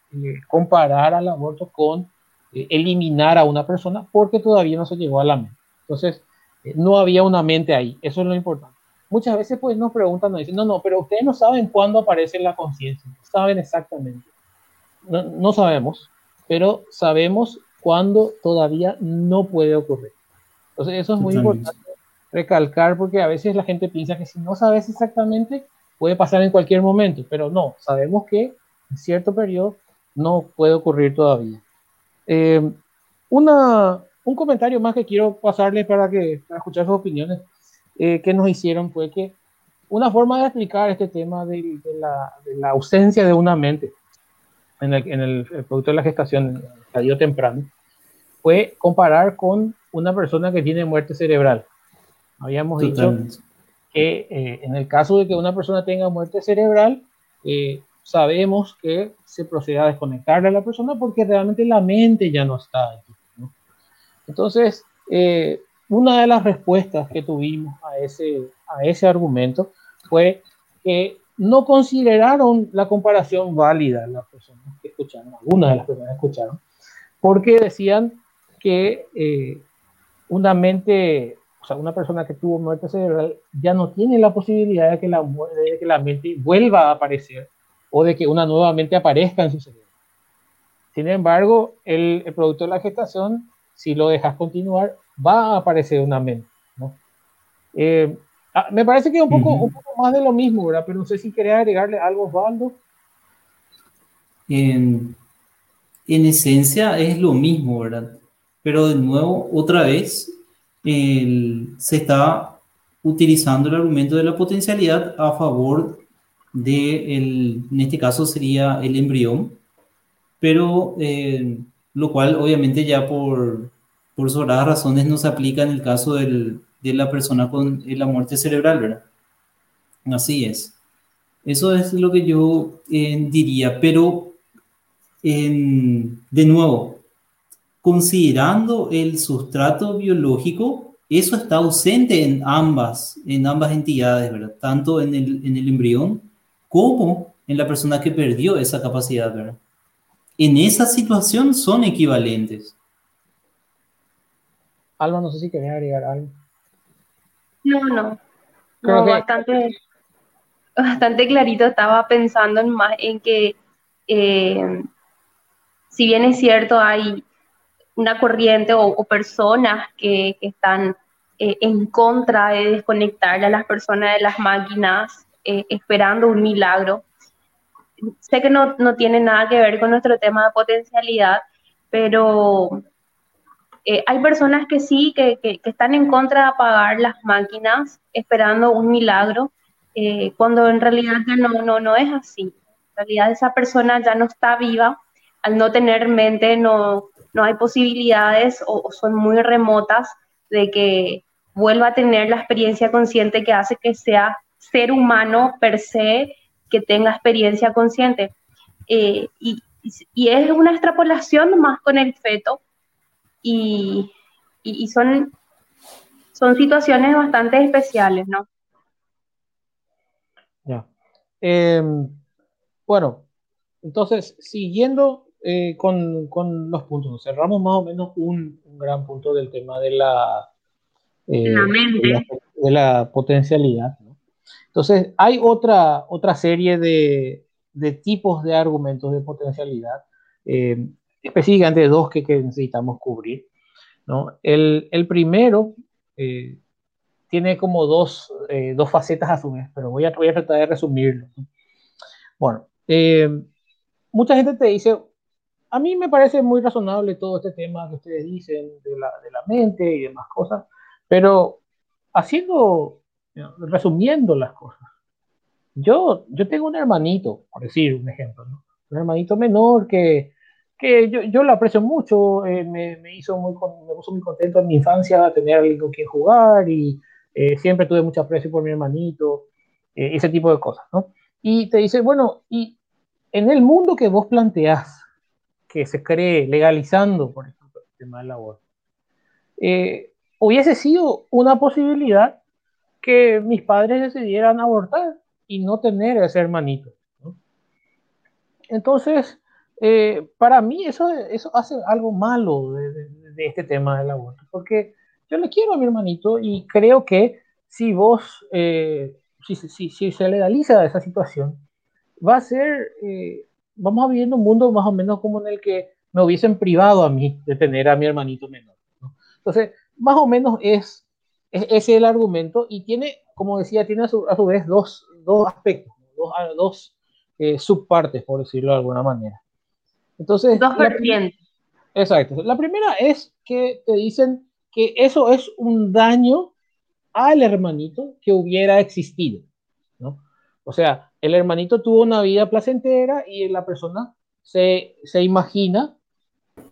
[SPEAKER 3] comparar al aborto con eh, eliminar a una persona porque todavía no se llegó a la mente. Entonces, eh, no había una mente ahí, eso es lo importante. Muchas veces pues nos preguntan, nos dicen, no, no, pero ustedes no saben cuándo aparece la conciencia, no saben exactamente. No, sabemos, pero sabemos cuándo todavía no puede ocurrir. Entonces, eso es muy importante recalcar porque a veces la gente piensa que si no sabes exactamente, puede pasar en cualquier momento, pero no, sabemos que en cierto periodo no puede ocurrir todavía. Eh, una, un comentario más que quiero pasarles para, que, para escuchar sus opiniones eh, que nos hicieron fue que una forma de explicar este tema de, la, de la, ausencia de una mente en el, en el, producto de la gestación, el estadio temprano, fue comparar con una persona que tiene muerte cerebral. Habíamos dicho que eh, en el caso de que una persona tenga muerte cerebral, eh, sabemos que se procede a desconectarle a la persona porque realmente la mente ya no está. ¿no? Entonces, eh, una de las respuestas que tuvimos a ese, a ese argumento fue que no consideraron la comparación válida las personas que escucharon, algunas de las personas que escucharon, porque decían que una mente o sea, una persona que tuvo muerte cerebral ya no tiene la posibilidad de que la, de que la mente vuelva a aparecer o de que una nueva mente aparezca en su cerebro. Sin embargo, el, el producto de la gestación, si lo dejas continuar, va a aparecer una mente. ¿no? Eh, ah, me parece que es un poco, un poco más de lo mismo, ¿verdad? Pero no sé si quería agregarle algo, Osvaldo.
[SPEAKER 2] En, en esencia es lo mismo, ¿verdad? Pero de nuevo, otra vez, se está utilizando el argumento de la potencialidad a favor de, el, en este caso sería el embrión, pero eh, lo cual obviamente ya por, por sobradas razones no se aplica en el caso del, de la persona con la muerte cerebral, ¿verdad? Así es. Eso es lo que yo eh, diría, pero de nuevo, considerando el sustrato biológico, eso está ausente en ambas, en ambas entidades, ¿verdad? Tanto en el, en el embrión como en la persona que perdió esa capacidad, ¿verdad? En esa situación son equivalentes.
[SPEAKER 3] Alba, no sé si quería agregar algo.
[SPEAKER 1] No, no. no bastante, bastante clarito estaba pensando en más en que eh, si bien es cierto, hay una corriente o, personas que, están eh, en contra de desconectar a las personas de las máquinas eh, esperando un milagro. Sé que no, no, tiene nada que ver con nuestro tema de potencialidad, pero eh, hay personas que sí, que, que, están en contra de apagar las máquinas esperando un milagro, cuando en realidad ya no, no, no es así. En realidad esa persona ya no está viva, al no tener mente no, no hay posibilidades o, son muy remotas de que vuelva a tener la experiencia consciente que hace que sea ser humano per se que tenga experiencia consciente. Eh, y, es una extrapolación más con el feto y, son, son situaciones bastante especiales, ¿no?
[SPEAKER 3] Ya. Em, bueno, entonces, siguiendo eh, con, con, los puntos. Cerramos más o menos un, gran punto del tema de la,
[SPEAKER 1] eh,
[SPEAKER 3] de, la potencialidad. Entonces, hay otra, otra serie de, de, tipos de argumentos de potencialidad, eh, específicamente dos que, que, necesitamos cubrir. ¿no? El, el primero tiene como dos, dos, facetas a su vez, pero voy a, voy a tratar de resumirlo. Bueno, mucha gente te dice, a mí me parece muy razonable todo este tema que ustedes dicen de la, de la mente y demás cosas, pero haciendo, resumiendo las cosas, yo, yo tengo un hermanito, por decir un ejemplo, ¿no? un hermanito menor que, que yo, yo lo aprecio mucho, eh, me, me, hizo muy, me puso muy contento en mi infancia tener alguien con quien jugar y eh, siempre tuve mucho aprecio por mi hermanito, eh, ese tipo de cosas, ¿no? Y te dice, bueno, y en el mundo que vos planteás, que se cree legalizando, por ejemplo, el tema del aborto, eh, hubiese sido una posibilidad que mis padres decidieran abortar y no tener ese hermanito. Entonces, eh, para mí eso, eso hace algo malo de, este tema del aborto, porque yo le quiero a mi hermanito y creo que si vos, eh, si, si, si, se legaliza esa situación, va a ser vamos a vivir en un mundo más o menos como en el que me hubiesen privado a mí de tener a mi hermanito menor. Entonces, más o menos es es el argumento y tiene, como decía, tiene a su, vez dos, dos aspectos, dos, dos eh, subpartes, por decirlo de alguna manera. Entonces,
[SPEAKER 1] dos vertientes.
[SPEAKER 3] Exacto. La primera es que te dicen que eso es un daño al hermanito que hubiera existido, ¿no? O sea, el hermanito tuvo una vida placentera y la persona se, se imagina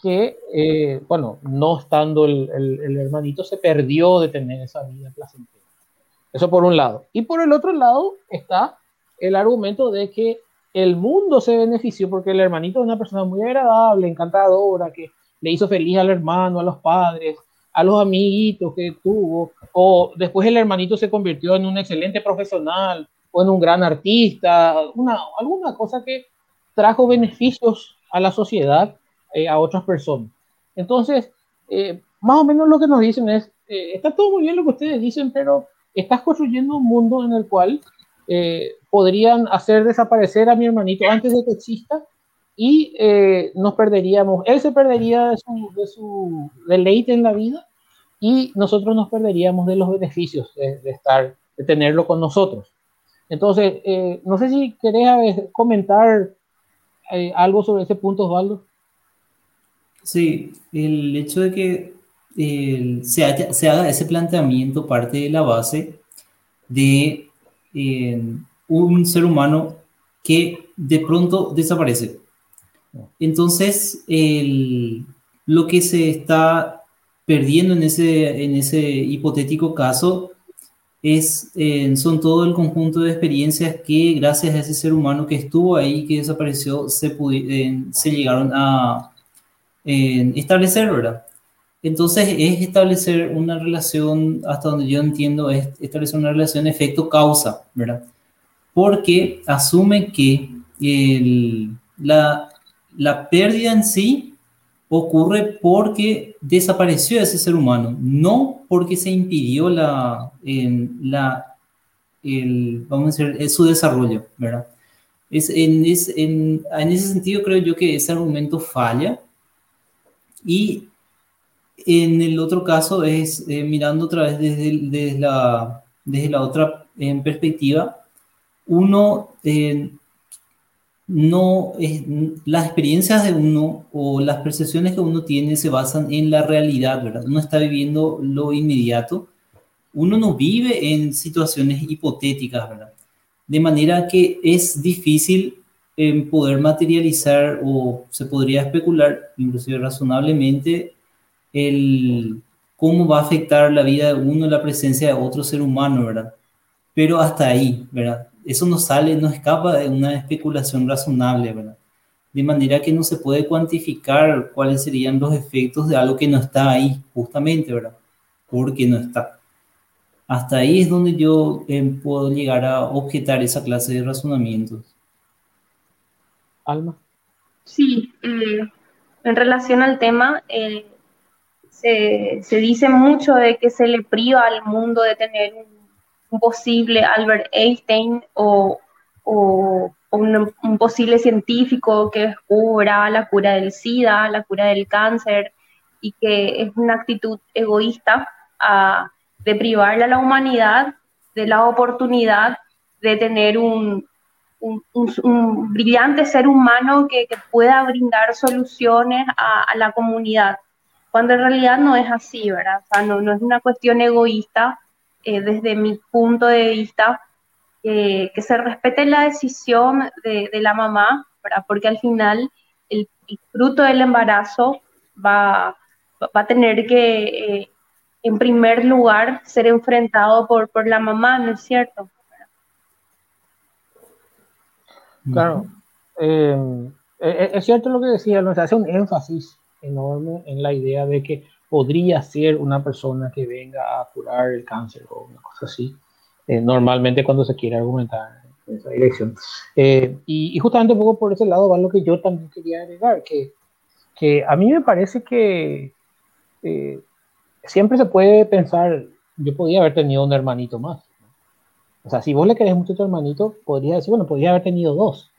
[SPEAKER 3] que, eh, bueno, no estando el, el, hermanito, se perdió de tener esa vida placentera. Eso por un lado. Y por el otro lado está el argumento de que el mundo se benefició porque el hermanito es una persona muy agradable, encantadora, que le hizo feliz al hermano, a los padres, a los amiguitos que tuvo, o después el hermanito se convirtió en un excelente profesional o en un gran artista, una, alguna cosa que trajo beneficios a la sociedad, eh, a otras personas. Entonces, eh, más o menos lo que nos dicen es, eh, está todo muy bien lo que ustedes dicen, pero estás construyendo un mundo en el cual podrían hacer desaparecer a mi hermanito antes de que exista y eh, nos perderíamos, él se perdería de su, de su, deleite en la vida y nosotros nos perderíamos de los beneficios de, estar, de tenerlo con nosotros. Entonces, eh, no sé si querés comentar eh, algo sobre ese punto, Osvaldo.
[SPEAKER 2] Sí, el hecho de que se, se, haga ese planteamiento parte de la base de un ser humano que de pronto desaparece. Entonces, lo que se está perdiendo en ese, en ese hipotético caso es, eh, son todo el conjunto de experiencias que gracias a ese ser humano que estuvo ahí, que desapareció, se, eh, se llegaron a eh, establecer, ¿verdad? Entonces es establecer una relación, hasta donde yo entiendo, es establecer una relación efecto-causa, ¿verdad? Porque asume que el, la, la pérdida en sí ocurre porque desapareció ese ser humano, no porque se impidió la, la el, vamos a decir, su desarrollo, ¿verdad? Es, en, en, ese sentido creo yo que ese argumento falla y en el otro caso es eh, mirando otra vez desde, desde, la, desde la otra en perspectiva, uno eh, no es, las experiencias de uno o las percepciones que uno tiene se basan en la realidad, ¿verdad? Uno está viviendo lo inmediato, uno no vive en situaciones hipotéticas, ¿verdad? De manera que es difícil en poder materializar o se podría especular, inclusive razonablemente, el cómo va a afectar la vida de uno la presencia de otro ser humano, ¿verdad? Pero hasta ahí, ¿verdad? Eso no sale, no escapa de una especulación razonable, ¿verdad? De manera que no se puede cuantificar cuáles serían los efectos de algo que no está ahí, justamente, ¿verdad? Porque no está. Hasta ahí es donde yo eh, puedo llegar a objetar esa clase de razonamientos.
[SPEAKER 3] Alma.
[SPEAKER 1] Sí, eh, en relación al tema, eh, se, se, dice mucho de que se le priva al mundo de tener un un posible Albert Einstein o, un, posible científico que descubra la cura del SIDA, la cura del cáncer, y que es una actitud egoísta de privarle a la humanidad de la oportunidad de tener un, brillante ser humano que, pueda brindar soluciones a, la comunidad, cuando en realidad no es así, ¿verdad? O sea, no, no es una cuestión egoísta, eh, desde mi punto de vista, que se respete la decisión de, la mamá, porque al final el, fruto del embarazo va, va a tener que, eh, en primer lugar, ser enfrentado por, por la mamá, ¿no es cierto?
[SPEAKER 3] Claro, eh, es cierto lo que decía, nos hace un énfasis enorme en la idea de que podría ser una persona que venga a curar el cáncer o una cosa así, eh, normalmente cuando se quiere argumentar en esa dirección. Eh, y, justamente un poco por ese lado va lo que yo también quería agregar, que, que a mí me parece que eh, siempre se puede pensar, yo podía haber tenido un hermanito más. O sea, si vos le querés mucho a tu hermanito, podría decir, bueno, podría haber tenido dos.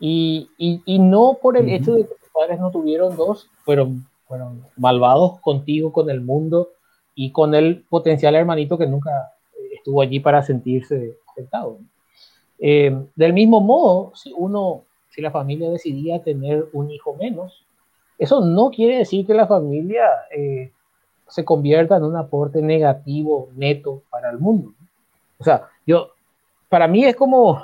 [SPEAKER 3] Y, y, y, no por el hecho de que tus padres no tuvieron dos, fueron fueron malvados contigo, con el mundo, y con el potencial hermanito que nunca estuvo allí para sentirse afectado. Eh, del mismo modo, si uno, si la familia decidía tener un hijo menos, eso no quiere decir que la familia eh, se convierta en un aporte negativo neto para el mundo. O sea, yo, para mí es como,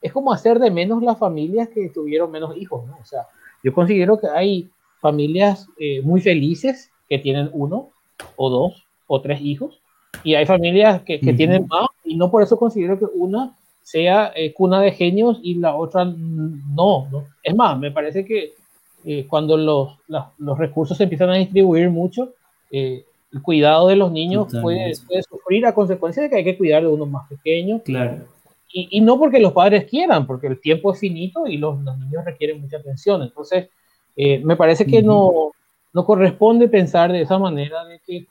[SPEAKER 3] es como hacer de menos las familias que tuvieron menos hijos, ¿no? O sea, yo considero que hay familias eh, muy felices que tienen uno o dos o tres hijos y hay familias que, que tienen más y no por eso considero que una sea eh, cuna de genios y la otra no, no. Es más, me parece que eh, cuando los, los, recursos se empiezan a distribuir mucho, eh, el cuidado de los niños puede, puede, sufrir a consecuencia de que hay que cuidar de unos más pequeños.
[SPEAKER 2] Claro.
[SPEAKER 3] Y, y, no porque los padres quieran, porque el tiempo es finito y los, los niños requieren mucha atención. Entonces, me parece que no, no corresponde pensar de esa manera de que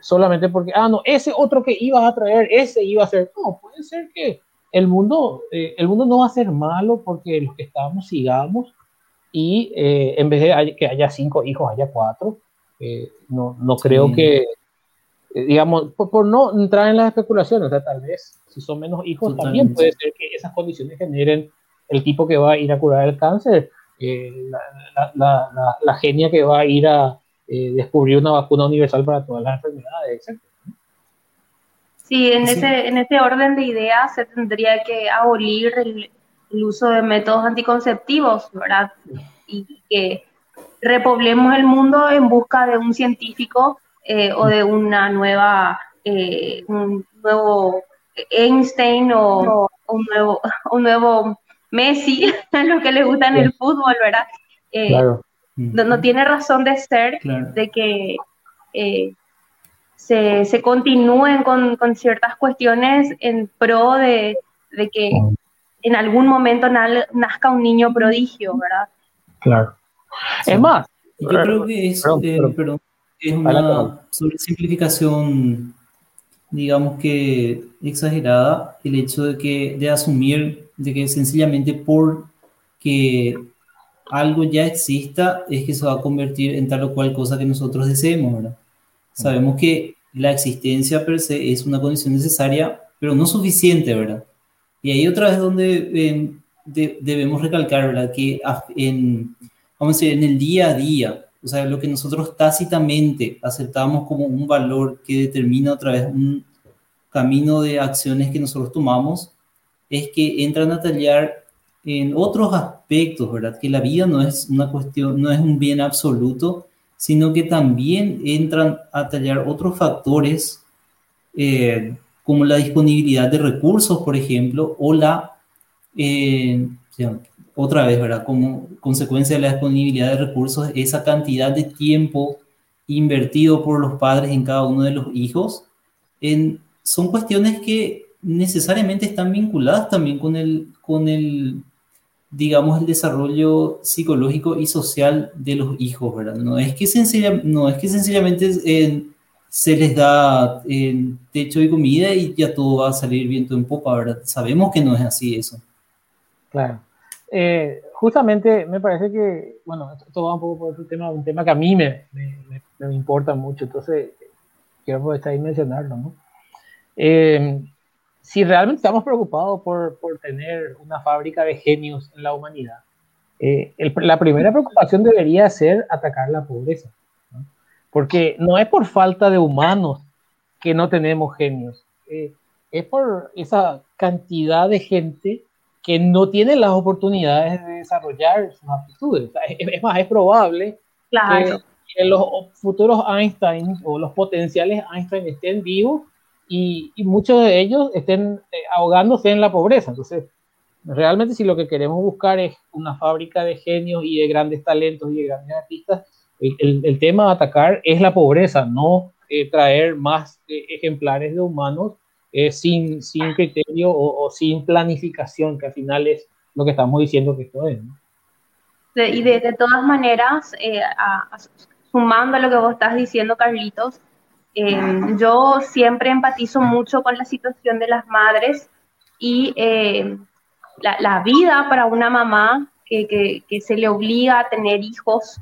[SPEAKER 3] solamente porque, ah, no, ese otro que ibas a traer, ese iba a ser. No, puede ser que el mundo, eh, el mundo no va a ser malo porque los que estamos sigamos y eh, en vez de que haya cinco hijos, haya cuatro. Eh, no, no creo que, digamos, por, no entrar en las especulaciones, o sea, tal vez si son menos hijos, también puede ser que esas condiciones generen el tipo que va a ir a curar el cáncer, la, la, la, la, genia que va a ir a descubrir una vacuna universal para todas las enfermedades, etc.
[SPEAKER 1] Sí, en, Ese, en ese orden de ideas se tendría que abolir el, uso de métodos anticonceptivos, ¿verdad? Y que repoblemos el mundo en busca de un científico eh, o de una nueva, eh, un nuevo Einstein o, un, nuevo, un nuevo Messi, lo que le gusta en el fútbol, ¿verdad? Eh, claro. no, tiene razón de ser de que se, se continúen con, con, ciertas cuestiones en pro de, de, que en algún momento nazca un niño prodigio, ¿verdad?
[SPEAKER 3] Claro. Es más,
[SPEAKER 2] yo creo que es, eh, es una sobresimplificación, digamos que exagerada, el hecho de que de asumir de que sencillamente por que algo ya exista es que se va a convertir en tal o cual cosa que nosotros deseemos, ¿verdad? Sabemos que la existencia per se es una condición necesaria, pero no suficiente, ¿verdad? Y ahí otra vez donde em, debemos recalcar, ¿verdad? Que en, vamos a decir, en el día a día, o sea, lo que nosotros tácitamente aceptamos como un valor que determina otra vez un camino de acciones que nosotros tomamos, es que entran a tallar en otros aspectos, ¿verdad? Que la vida no es una cuestión, no es un bien absoluto, sino que también entran a tallar otros factores eh, como la disponibilidad de recursos, por ejemplo, o la, eh, otra vez, ¿verdad? Como consecuencia de la disponibilidad de recursos, esa cantidad de tiempo invertido por los padres en cada uno de los hijos, son cuestiones que necesariamente están vinculadas también con el, con el digamos, el desarrollo psicológico y social de los hijos, ¿verdad? No es que, no es que sencillamente eh, se les da eh, techo y comida y ya todo va a salir viento en popa, ¿verdad? Sabemos que no es así eso.
[SPEAKER 3] Claro. Eh, justamente me parece que, bueno, esto va un poco por otro tema, un tema que a mí me, me, me importa mucho, entonces quiero aprovechar y mencionarlo, ¿no? Si realmente estamos preocupados por, por, tener una fábrica de genios en la humanidad, eh, la primera preocupación debería ser atacar la pobreza. Porque no es por falta de humanos que no tenemos genios, eh, es por esa cantidad de gente que no tiene las oportunidades de desarrollar sus aptitudes. es, más, es probable que, que los futuros Einstein o los potenciales Einstein estén vivos y, muchos de ellos estén eh, ahogándose en la pobreza. Entonces, realmente si lo que queremos buscar es una fábrica de genios y de grandes talentos y de grandes artistas, el, el, tema a atacar es la pobreza, no eh, traer más eh, ejemplares de humanos sin, sin criterio o, sin planificación, que al final es lo que estamos diciendo que esto es.
[SPEAKER 1] y de, de, todas maneras, sumando a lo que vos estás diciendo, Carlitos, Em, yo siempre empatizo mucho con la situación de las madres y em, la, vida para una mamá que, se le obliga a tener hijos,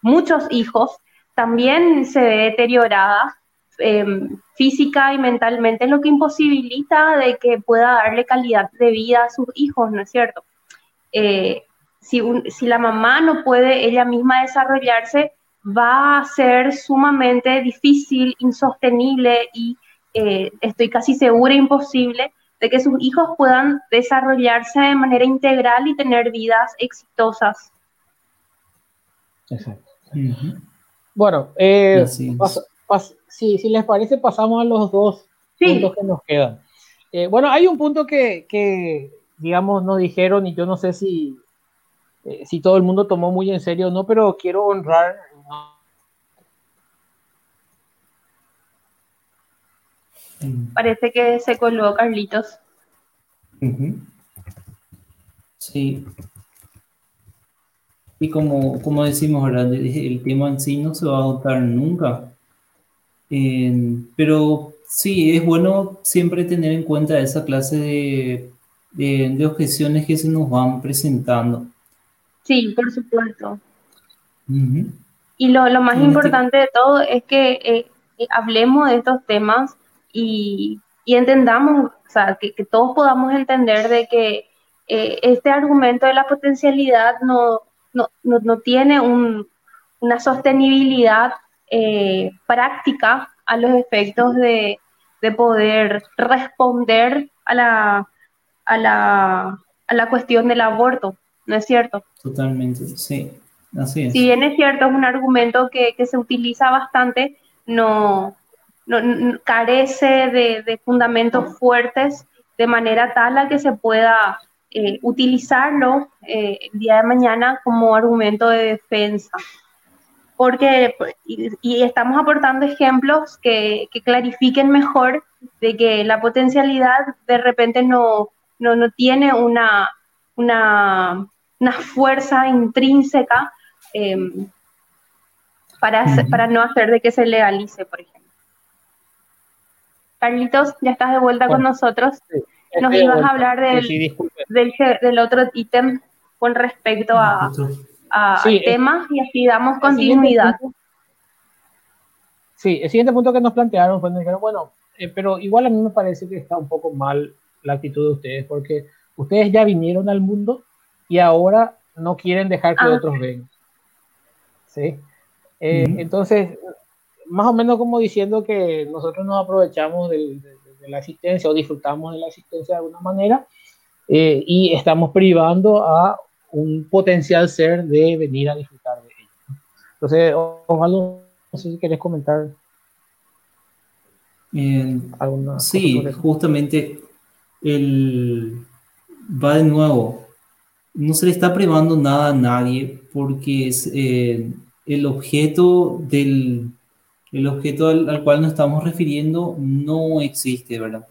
[SPEAKER 1] muchos hijos, también se ve deteriorada em, física y mentalmente, lo que imposibilita de que pueda darle calidad de vida a sus hijos, ¿no es cierto? Eh, si la mamá no puede ella misma desarrollarse, va a ser sumamente difícil, insostenible y eh, estoy casi segura imposible de que sus hijos puedan desarrollarse de manera integral y tener vidas exitosas.
[SPEAKER 3] Exacto. Bueno, eh, si, les parece, pasamos a los dos puntos que nos quedan. Eh, bueno, hay un punto que, que, digamos, nos dijeron y yo no sé si, si todo el mundo tomó muy en serio o no, pero quiero honrar
[SPEAKER 1] Parece que se coló Carlitos.
[SPEAKER 2] Sí. Y como, como decimos, el tema en sí no se va a agotar nunca. pero sí, es bueno siempre tener en cuenta esa clase de, de, objeciones que se nos van presentando.
[SPEAKER 1] Sí, por supuesto. Y lo, lo más importante de todo es que eh, eh, hablemos de estos temas y, entendamos, o sea, que, todos podamos entender de que eh, este argumento de la potencialidad no, no, tiene una sostenibilidad eh, práctica a los efectos de, poder responder a la, a, la, a la cuestión del aborto, ¿no es cierto?
[SPEAKER 2] Totalmente, sí. Así es.
[SPEAKER 1] Si bien es cierto, es un argumento que, que se utiliza bastante, no, no, carece de, fundamentos fuertes de manera tal a que se pueda eh, utilizarlo eh, el día de mañana como argumento de defensa. Porque, y, estamos aportando ejemplos que, clarifiquen mejor de que la potencialidad de repente no, no, tiene una, una, fuerza intrínseca em, para, para no hacer de que se legalice, por ejemplo. Carlitos, ya estás de vuelta con nosotros. Nos ibas a hablar del, del, otro ítem con respecto a, a temas y así damos continuidad.
[SPEAKER 3] sí, el siguiente punto que nos plantearon fue, bueno, eh, pero igual a mí me parece que está un poco mal la actitud de ustedes, porque ustedes ya vinieron al mundo y ahora no quieren dejar que ah. otros vengan. ¿Sí? Eh, entonces, más o menos como diciendo que nosotros nos aprovechamos de, la existencia o disfrutamos de la existencia de alguna manera eh, y estamos privando a un potencial ser de venir a disfrutar de ello. Entonces, Osvaldo, no sé si querés comentar.
[SPEAKER 2] alguna sí, justamente el, va de nuevo. No se le está privando nada a nadie porque es, eh, el objeto del, el objeto al, cual nos estamos refiriendo no existe, ¿verdad?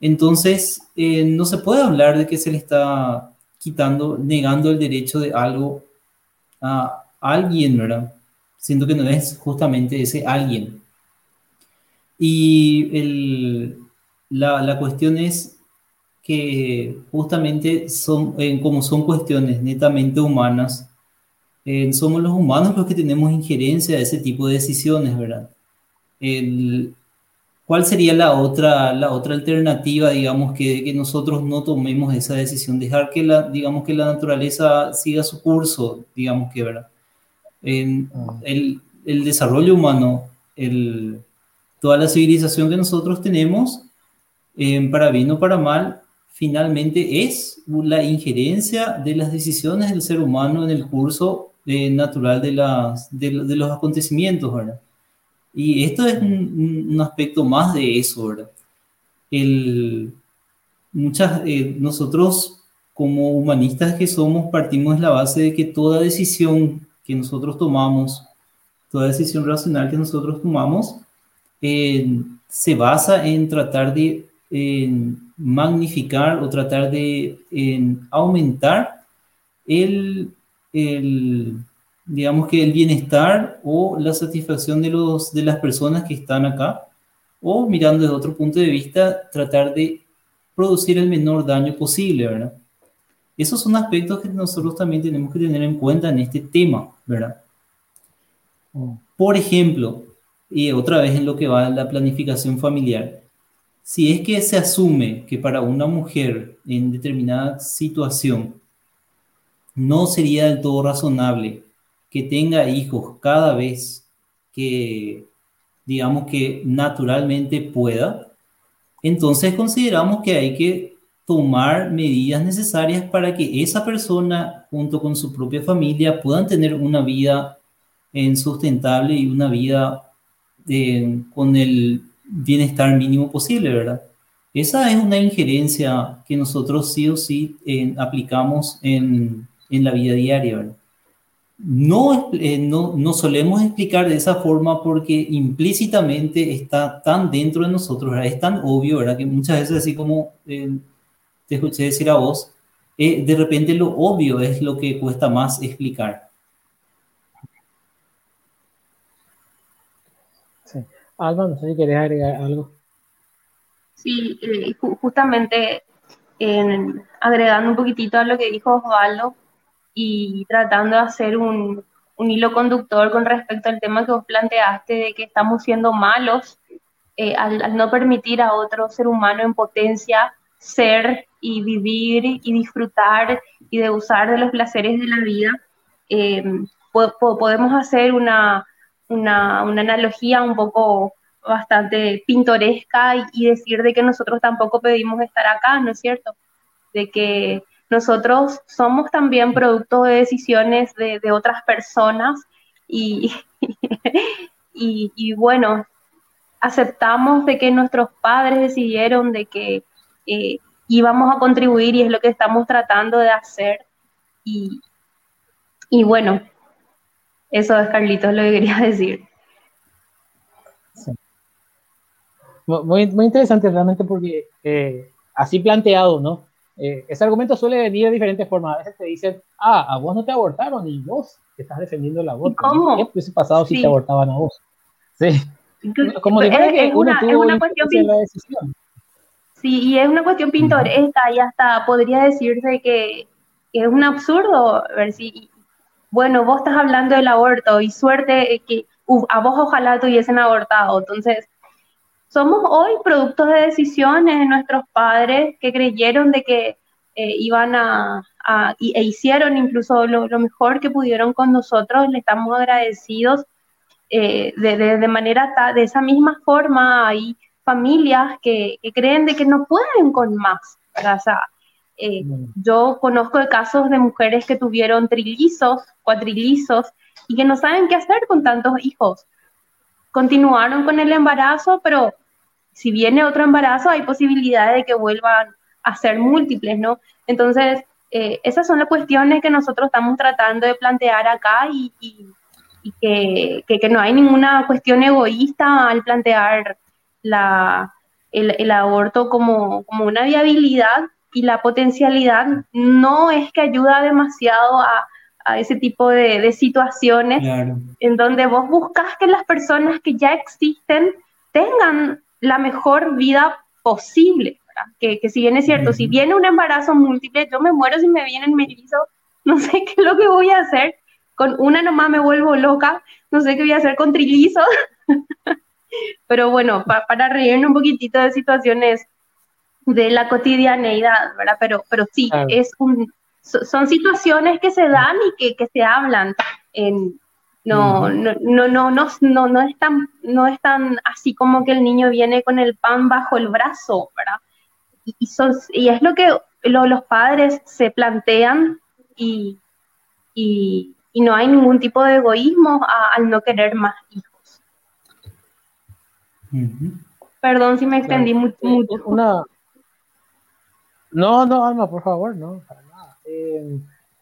[SPEAKER 2] Entonces, eh, no se puede hablar de que se le está quitando, negando el derecho de algo a alguien, ¿verdad? Siento que no es justamente ese alguien. Y la, cuestión es que justamente son, eh, como son cuestiones netamente humanas, eh, somos los humanos los que tenemos injerencia a ese tipo de decisiones, ¿verdad? ¿Cuál sería la otra, la otra alternativa, digamos, que, que, nosotros no tomemos esa decisión? Dejar que la, digamos, que la naturaleza siga su curso, digamos que, ¿verdad? Ah. el, el, desarrollo humano, el, toda la civilización que nosotros tenemos, eh, para bien o para mal, finalmente es la injerencia de las decisiones del ser humano en el curso natural de, las, de, los acontecimientos, ¿verdad? Y esto es un, aspecto más de eso, ¿verdad? El, muchas, eh, nosotros como humanistas que somos partimos de la base de que toda decisión que nosotros tomamos, toda decisión racional que nosotros tomamos, eh, se basa en tratar de magnificar o tratar de aumentar el, el, digamos que el bienestar o la satisfacción de, los, de las personas que están acá, o mirando desde otro punto de vista, tratar de producir el menor daño posible, ¿verdad? Esos son aspectos que nosotros también tenemos que tener en cuenta en este tema, ¿verdad? Por ejemplo, y otra vez en lo que va la planificación familiar, si es que se asume que para una mujer en determinada situación no sería del todo razonable que tenga hijos cada vez que, digamos que naturalmente pueda, entonces consideramos que hay que tomar medidas necesarias para que esa persona, junto con su propia familia, puedan tener una vida en sustentable y una vida eh, con el bienestar mínimo posible, ¿verdad? Esa es una injerencia que nosotros sí o sí eh, aplicamos en, en, la vida diaria, ¿verdad? No, eh, no, no, solemos explicar de esa forma porque implícitamente está tan dentro de nosotros, ¿verdad? es tan obvio, ¿verdad? que muchas veces así como eh, te escuché decir a vos, de repente lo obvio es lo que cuesta más explicar.
[SPEAKER 3] Alba, no sé si querés agregar algo.
[SPEAKER 1] Sí, eh, justamente agregando un poquitito a lo que dijo Osvaldo y tratando de hacer un, hilo conductor con respecto al tema que vos planteaste de que estamos siendo malos eh, al, no permitir a otro ser humano en potencia ser y vivir y disfrutar y de usar de los placeres de la vida, eh, podemos hacer una, una, analogía un poco bastante pintoresca y, decir de que nosotros tampoco pedimos estar acá, ¿no es cierto? De que nosotros somos también producto de decisiones de, otras personas y, bueno, aceptamos de que nuestros padres decidieron de que eh, íbamos a contribuir y es lo que estamos tratando de hacer. Y, y bueno, eso es, Carlitos, lo que quería decir.
[SPEAKER 3] Muy, muy interesante realmente porque eh, así planteado, ¿no? Eh, ese argumento suele venir de diferentes formas. A veces te dicen, ah, a vos no te abortaron y vos estás defendiendo el aborto.
[SPEAKER 1] ¿Cómo?
[SPEAKER 3] ¿Qué hubiese pasado si te abortaban a vos? Sí.
[SPEAKER 1] Como es, que uno una, tuvo una cuestión la decisión. Sí, y es una cuestión pintoresca y hasta podría decirse que es un absurdo ver si bueno, vos estás hablando del aborto y suerte que a vos ojalá te hubiesen abortado. Entonces, somos hoy productos de decisiones de nuestros padres que creyeron de que eh, iban a, e hicieron incluso lo, mejor que pudieron con nosotros. Le estamos agradecidos eh, de, manera, de esa misma forma hay familias que, creen de que no pueden con más. O sea, eh, yo conozco casos de mujeres que tuvieron trillizos, cuatrilizos y que no saben qué hacer con tantos hijos. Continuaron con el embarazo, pero si viene otro embarazo hay posibilidades de que vuelvan a ser múltiples, ¿no? Entonces, eh, esas son las cuestiones que nosotros estamos tratando de plantear acá y, que, no hay ninguna cuestión egoísta al plantear la, el, el aborto como, como una viabilidad y la potencialidad no es que ayuda demasiado a, ese tipo de, situaciones en donde vos buscas que las personas que ya existen tengan la mejor vida posible. Que, si bien es cierto, si viene un embarazo múltiple, yo me muero si me vienen mellizos, no sé qué es lo que voy a hacer. Con una nomás me vuelvo loca, no sé qué voy a hacer con trillizos. Pero bueno, para reírme un poquitito de situaciones de la cotidianeidad, ¿verdad? Pero, pero sí, es un, son situaciones que se dan y que, que se hablan. En, no, no, no, no, no, no, no, es tan, no es tan así como que el niño viene con el pan bajo el brazo, ¿verdad? Y, son, y es lo que los padres se plantean y, y, y, no hay ningún tipo de egoísmo al no querer más hijos. Perdón si me extendí mucho. mucho.
[SPEAKER 3] Una, no, no, Alma, por favor, no, para.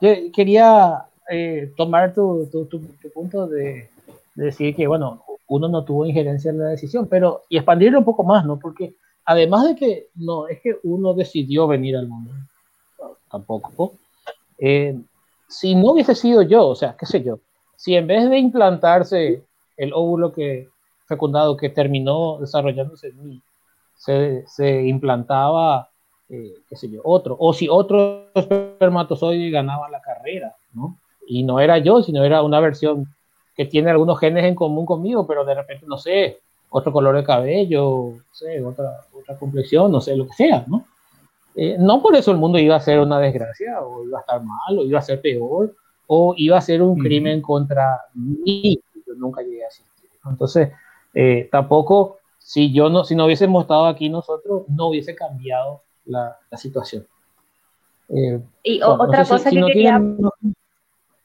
[SPEAKER 3] Eh, quería eh, tomar tu, punto de, decir que, bueno, uno no tuvo injerencia en la decisión, pero y expandirlo un poco más, ¿no? Porque además de que no es que uno decidió venir al mundo, tampoco. Eh, si no hubiese sido yo, o sea, qué sé yo, si en vez de implantarse el óvulo que fecundado que terminó desarrollándose en mí, se, se implantaba eh, qué sé yo, otro. O si otro espermatozoide ganaba la carrera, ¿no? Y no era yo, sino era una versión que tiene algunos genes en común conmigo, pero de repente, no sé, otro color de cabello, no sé, otra, otra complexión, no sé, lo que sea, ¿no? Eh, no por eso el mundo iba a ser una desgracia, o iba a estar mal, o iba a ser peor, o iba a ser un crimen contra mí. Yo nunca llegué a asistir. Entonces, eh, tampoco, si yo no, si no hubiésemos estado aquí nosotros, no hubiese cambiado la, la situación.
[SPEAKER 1] Eh, y otra cosa que quería...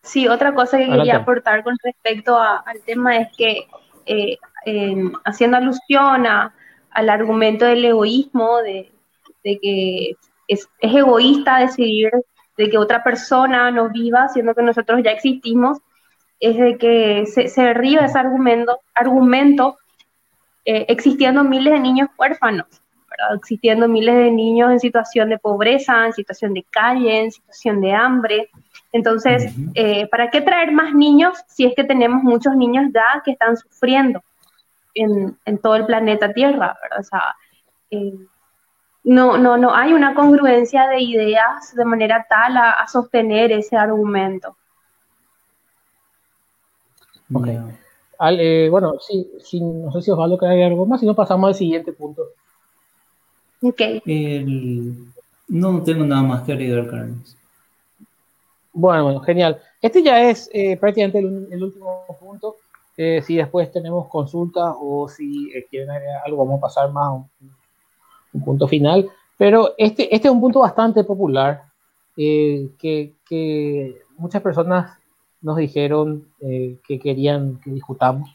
[SPEAKER 1] Sí, otra cosa que quería aportar con respecto al tema es que, haciendo alusión a, al argumento del egoísmo, de, de que es, es, egoísta decidir de que otra persona no viva, siendo que nosotros ya existimos, es de que se, se derriba ese argumento, argumento eh, existiendo miles de niños huérfanos, existiendo miles de niños en situación de pobreza, en situación de calle, en situación de hambre. Entonces, eh, ¿para qué traer más niños si es que tenemos muchos niños ya que están sufriendo en, en todo el planeta Tierra? ¿verdad? O sea, eh, no, no, no hay una congruencia de ideas de manera tal a, sostener ese argumento.
[SPEAKER 3] Ok. Eh, bueno, sí, no sé si Osvaldo quiere algo más, si no pasamos al siguiente punto.
[SPEAKER 1] Ok.
[SPEAKER 2] no tengo nada más que agregar, Carlos.
[SPEAKER 3] Bueno, bueno, genial. Este ya es eh, prácticamente el, último punto. Eh, si después tenemos consultas o si quieren agregar algo, vamos a pasar más a un, un punto final. Pero este, este es un punto bastante popular eh, que, que, muchas personas nos dijeron eh, que querían que discutamos.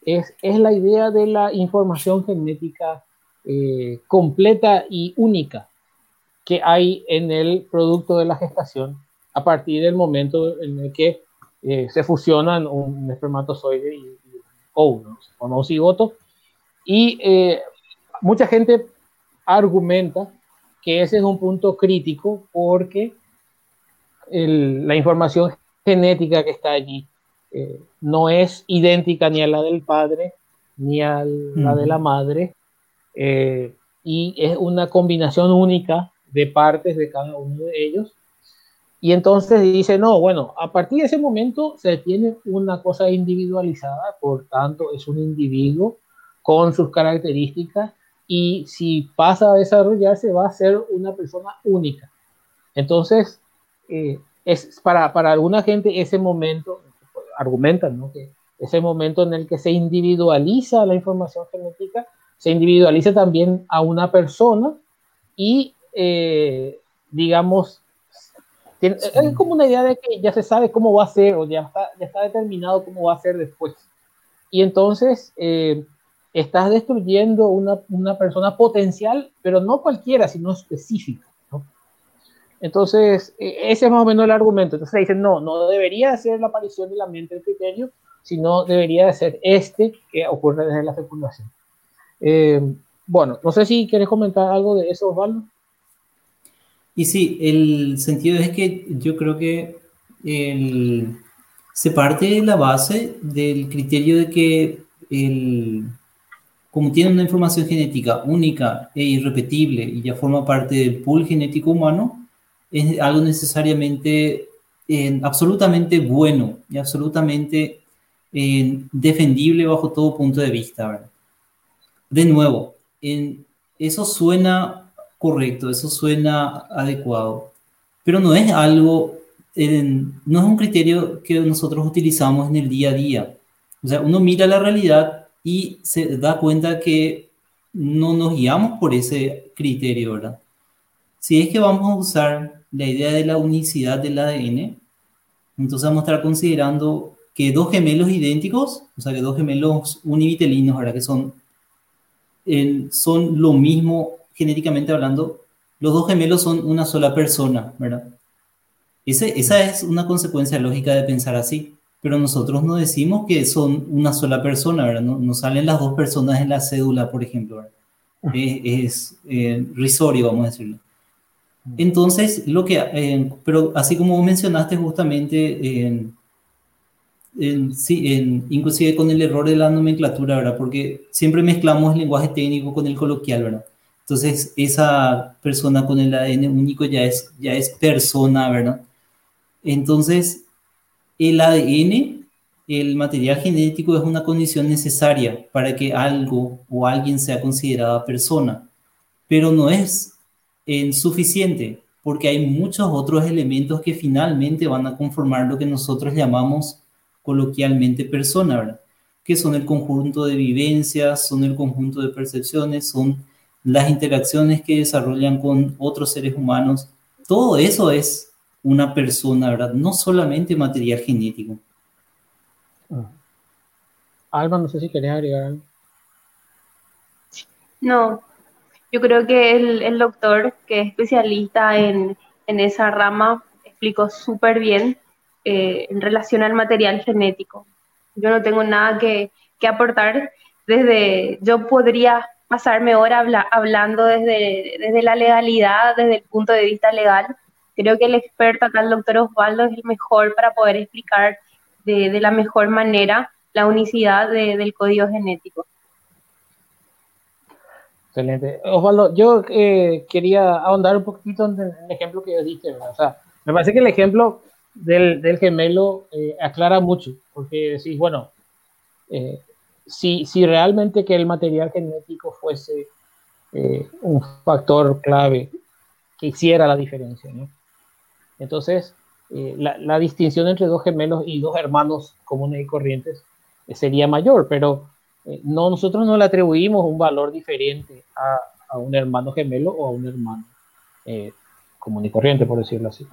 [SPEAKER 3] Es, es, la idea de la información genética eh, completa y única que hay en el producto de la gestación a partir del momento en el que se fusionan un espermatozoide y, un óvulo, un cigoto. Y mucha gente argumenta que ese es un punto crítico porque la información genética que está allí eh, no es idéntica ni a la del padre ni a la de la madre eh, y es una combinación única de partes de cada uno de ellos. Y entonces dice, no, bueno, a partir de ese momento se tiene una cosa individualizada, por tanto es un individuo con sus características y si pasa a desarrollarse va a ser una persona única. Entonces, eh, es para, para, alguna gente ese momento, argumentan, ¿no? Que ese momento en el que se individualiza la información genética, se individualiza también a una persona y, eh, digamos, es como una idea de que ya se sabe cómo va a ser o ya está, ya está determinado cómo va a ser después. Y entonces, eh, estás destruyendo una, una, persona potencial, pero no cualquiera, sino específica. ¿no? Entonces, e, ese es más o menos el argumento. Entonces dicen, no, no debería ser la aparición de la mente del criterio, sino debería de ser este que ocurre desde la fecundación. Eh, bueno, no sé si quieres comentar algo de eso, Osvaldo.
[SPEAKER 2] Y sí, el sentido es que yo creo que se parte de la base del criterio de que el, como tiene una información genética única e irrepetible y ya forma parte del pool genético humano, es algo necesariamente eh, absolutamente bueno y absolutamente eh, defendible bajo todo punto de vista. De nuevo, en, eso suena correcto, eso suena adecuado, pero no es algo, no es un criterio que nosotros utilizamos en el día a día. O sea, uno mira la realidad y se da cuenta que no nos guiamos por ese criterio, ¿verdad? Si es que vamos a usar la idea de la unicidad del ADN, entonces vamos a estar considerando que dos gemelos idénticos, o sea, que dos gemelos univitelinos, ¿verdad? Que son, son lo mismo genéticamente hablando, los dos gemelos son una sola persona, ¿verdad? Ese, esa es una consecuencia lógica de pensar así pero nosotros no decimos que son una sola persona, ¿verdad? No, salen las dos personas en la cédula, por ejemplo, ¿verdad? Es, eh, risorio, vamos a decirlo. Entonces, lo que, eh, pero así como mencionaste justamente, en, sí, inclusive con el error de la nomenclatura, ¿verdad? Porque siempre mezclamos el lenguaje técnico con el coloquial, ¿verdad? Entonces, esa persona con el ADN único ya es, ya es persona, ¿verdad? Entonces, el ADN el material genético es una condición necesaria para que algo o alguien sea considerada persona, pero no es suficiente porque hay muchos otros elementos que finalmente van a conformar lo que nosotros llamamos coloquialmente persona, ¿verdad? Que son el conjunto de vivencias, son el conjunto de percepciones, son las interacciones que desarrollan con otros seres humanos. Todo eso es una persona, ¿verdad? No solamente material genético.
[SPEAKER 3] Ah. Alba, no sé si querías agregar algo.
[SPEAKER 1] No, yo creo que el, doctor, que es especialista en, esa rama, explicó súper bien eh, en relación al material genético. Yo no tengo nada que, aportar. Desde, yo podría pasarme hora hablando desde, desde la legalidad, desde el punto de vista legal. Creo que el experto acá, el doctor Osvaldo, es el mejor para poder explicar de, la mejor manera la unicidad del código genético.
[SPEAKER 3] Excelente. Osvaldo, yo eh, quería ahondar un poquito en el ejemplo que diste, ¿verdad? O sea, me parece que el ejemplo del, del gemelo eh, aclara mucho, porque decís, bueno, eh, si, si realmente que el material genético fuese un factor clave que hiciera la diferencia. Entonces, eh, la, distinción entre dos gemelos y dos hermanos comunes y corrientes eh, sería mayor, pero eh, no, nosotros no le atribuimos un valor diferente a, a un hermano gemelo o a un hermano común y corriente, por decirlo así.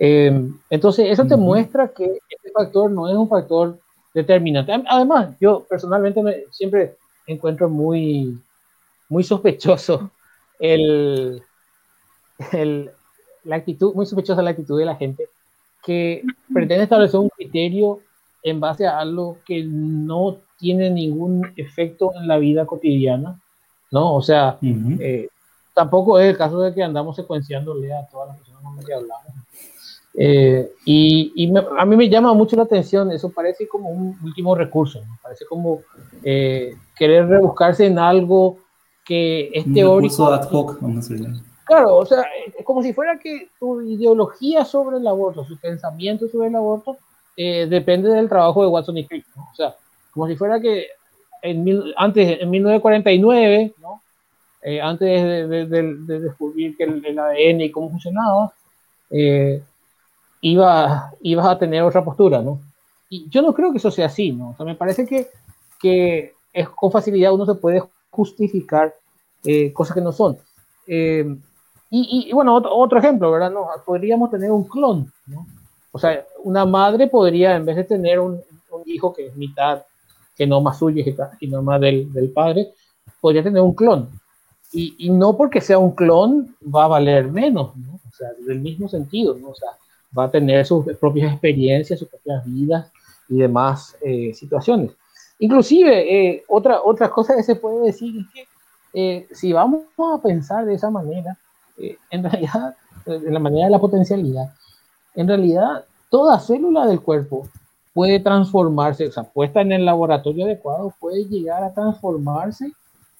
[SPEAKER 3] Entonces, eso te muestra que este factor no es un factor determinante. Además, yo personalmente me, siempre encuentro muy, muy sospechoso el, el, la actitud, muy sospechosa la actitud de la gente que pretende establecer un criterio en base a algo que no tiene ningún efecto en la vida cotidiana, ¿no? O sea, eh, tampoco es el caso de que andamos secuenciándole a todas las personas con las que hablamos. Eh, y, a mí me llama mucho la atención, eso parece como un último recurso, parece como eh, querer rebuscarse en algo que es teórico. ad hoc, vamos a. Claro, o sea, es como si fuera que tu ideología sobre el aborto, su pensamiento sobre el aborto, eh, depende del trabajo de Watson y Crick, ¿no? O sea, como si fuera que en antes, en 1949, ¿no? Eh, antes de, descubrir que el, ADN y cómo funcionaba, eh, iba, ibas a tener otra postura, ¿no? Y yo no creo que eso sea así, ¿no? O sea, me parece que, que es, con facilidad uno se puede justificar cosas que no son. Y, bueno, otro, ejemplo, ¿verdad? No, podríamos tener un clon, ¿no? O sea, una madre podría, en vez de tener un, hijo que es mitad más suyo y no más del, del padre, podría tener un clon. Y, y, no porque sea un clon va a valer menos, ¿no? O sea, del mismo sentido, ¿no? O sea, va a tener sus propias experiencias, sus propias vidas y demás eh, situaciones. Inclusive, eh, otra, otra cosa que se puede decir es que eh, si vamos a pensar de esa manera, eh, en realidad, en la manera de la potencialidad, en realidad toda célula del cuerpo puede transformarse, o sea, puesta en el laboratorio adecuado, puede llegar a transformarse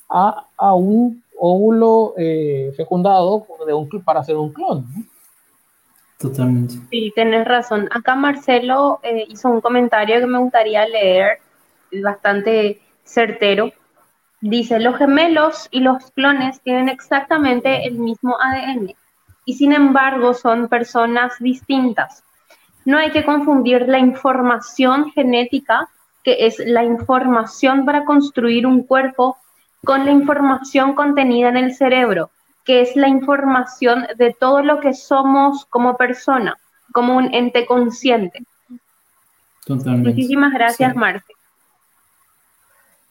[SPEAKER 3] a, a un óvulo eh, fecundado de un, para hacer un clon.
[SPEAKER 2] Totalmente.
[SPEAKER 1] Sí, tienes razón. Acá Marcelo eh, hizo un comentario que me gustaría leer, bastante certero. Dice, los gemelos y los clones tienen exactamente el mismo ADN y sin embargo son personas distintas. No hay que confundir la información genética, que es la información para construir un cuerpo, con la información contenida en el cerebro, que es la información de todo lo que somos como persona, como un ente consciente. Muchísimas gracias, Marce.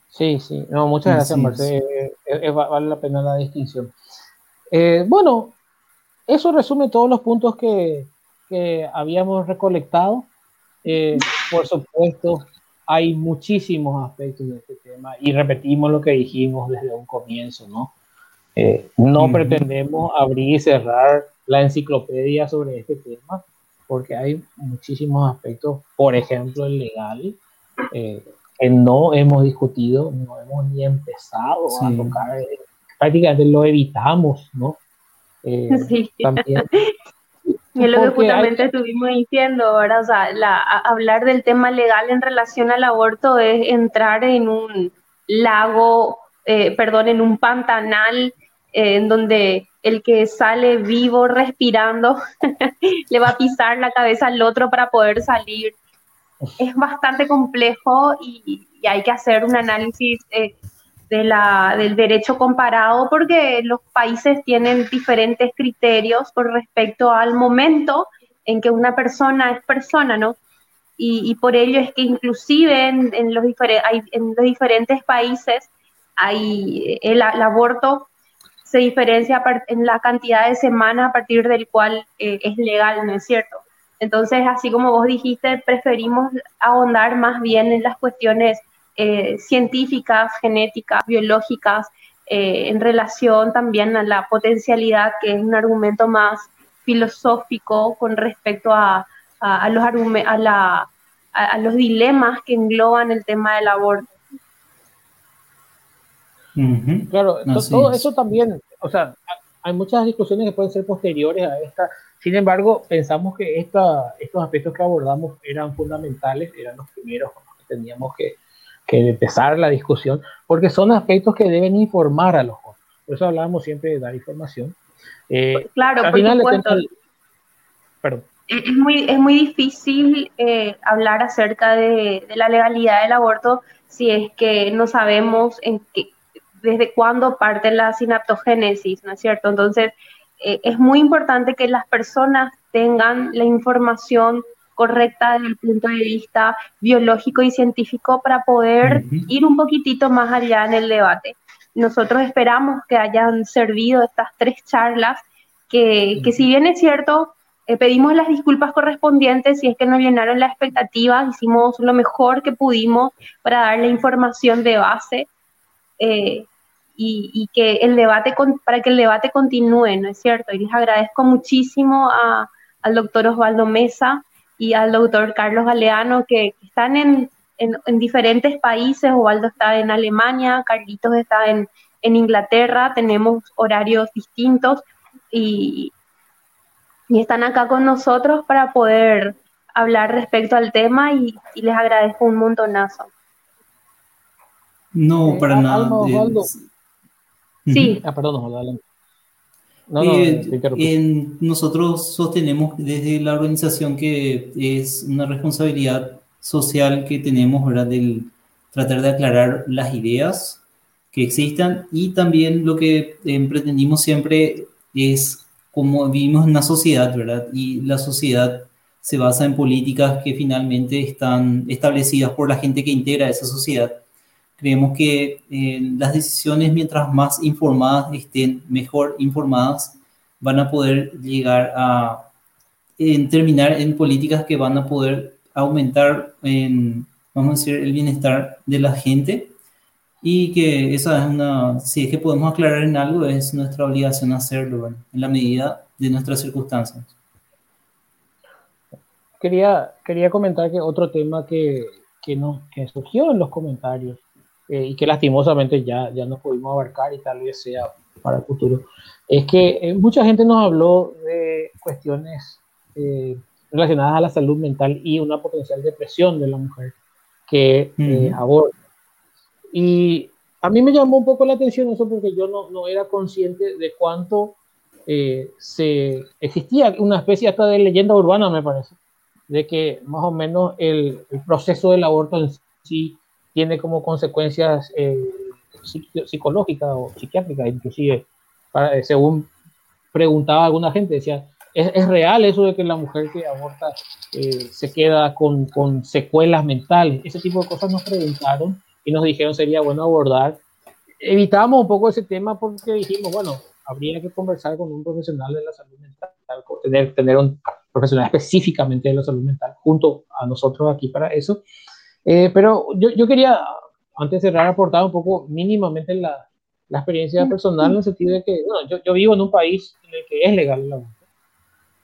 [SPEAKER 3] Sí, sí, no, muchas gracias, Marcelo. Eh, eh, vale la pena la distinción. Eh, bueno, eso resume todos los puntos que, que habíamos recolectado. por supuesto, hay muchísimos aspectos de este tema y repetimos lo que dijimos desde un comienzo, ¿no? No pretendemos abrir y cerrar la enciclopedia sobre este tema porque hay muchísimos aspectos, por ejemplo, el legal, que no hemos discutido, no hemos ni empezado a tocar, prácticamente lo evitamos, ¿no? Eh, también.
[SPEAKER 1] Y es lo que justamente estuvimos diciendo, ¿verdad? O sea, hablar del tema legal en relación al aborto es entrar en un lago, eh, perdón, en un pantanal eh, en donde el que sale vivo respirando le va a pisar la cabeza al otro para poder salir. Es bastante complejo y, hay que hacer un análisis eh, de la, del derecho comparado porque los países tienen diferentes criterios con respecto al momento en que una persona es persona, ¿no? Y, por ello es que inclusive en, los, en los diferentes países hay el, aborto se diferencia en la cantidad de semanas a partir del cual eh, es legal, ¿no es cierto? Entonces, así como vos dijiste, preferimos ahondar más bien en las cuestiones eh, científicas, genéticas, biológicas, eh, en relación también a la potencialidad, que es un argumento más filosófico con respecto a, los, a, a, los dilemas que engloban el tema del aborto.
[SPEAKER 3] Claro, todo eso también, o sea, hay muchas discusiones que pueden ser posteriores a esta. Sin embargo, pensamos que esta, estos aspectos que abordamos eran fundamentales, eran los primeros que teníamos que, que empezar la discusión, porque son aspectos que deben informar a los jóvenes. Por eso hablábamos siempre de dar información.
[SPEAKER 1] Eh, claro, al final Perdón. Es muy, es muy difícil eh, hablar acerca de, de, la legalidad del aborto si es que no sabemos en qué, desde cuándo parte la sinaptogénesis, ¿no es cierto? Entonces, eh, es muy importante que las personas tengan la información correcta desde el punto de vista biológico y científico para poder ir un poquitito más allá en el debate. Nosotros esperamos que hayan servido estas tres charlas, que, que si bien es cierto, eh, pedimos las disculpas correspondientes si es que no llenaron las expectativas, hicimos lo mejor que pudimos para dar la información de base eh, y, y, que el debate, para que el debate continúe, ¿no es cierto? Y les agradezco muchísimo a, al doctor Osvaldo Mesa y al doctor Carlos Galeano, que, están en, en, diferentes países. Osvaldo está en Alemania, Carlitos está en, en Inglaterra, tenemos horarios distintos y, y, están acá con nosotros para poder hablar respecto al tema y, les agradezco un montonazo.
[SPEAKER 2] No, para nada.
[SPEAKER 1] Sí.
[SPEAKER 3] Ah, perdón, Osvaldo.
[SPEAKER 2] No, eh, nosotros sostenemos desde la organización que es una responsabilidad social que tenemos, ¿verdad? Del tratar de aclarar las ideas que existan y también lo que eh, pretendimos siempre es como vivimos en una sociedad, ¿verdad? Y la sociedad se basa en políticas que finalmente están establecidas por la gente que integra esa sociedad Creemos que eh, las decisiones, mientras más informadas estén, mejor informadas, van a poder llegar a terminar en políticas que van a poder aumentar, en, vamos a decir, el bienestar de la gente y que esa es una, si es que podemos aclarar en algo, es nuestra obligación hacerlo, en la medida de nuestras circunstancias.
[SPEAKER 3] Quería, quería comentar que otro tema que, que, no, que surgió en los comentarios eh, y que lastimosamente ya, ya no pudimos abarcar y tal vez sea para el futuro, es que eh, mucha gente nos habló de cuestiones eh, relacionadas a la salud mental y una potencial depresión de la mujer que aborda. Y a mí me llamó un poco la atención eso porque yo no, no era consciente de cuánto se existía una especie hasta de leyenda urbana, me parece, de que más o menos el, el proceso del aborto en sí tiene como consecuencias eh, psicológicas o psiquiátricas, inclusive, eh, según preguntaba alguna gente, decía, ¿es, real eso de que la mujer que aborta eh, se queda con, con, secuelas mentales? Ese tipo de cosas nos preguntaron y nos dijeron sería bueno abordar. Evitamos un poco ese tema porque dijimos, bueno, habría que conversar con un profesional de la salud mental, tener, tener un profesional específicamente de la salud mental junto a nosotros aquí para eso. Eh, pero yo, yo, quería, antes de cerrar, aportar un poco mínimamente la, la experiencia personal en el sentido de que bueno, yo, yo, vivo en un país en el que es legal el aborto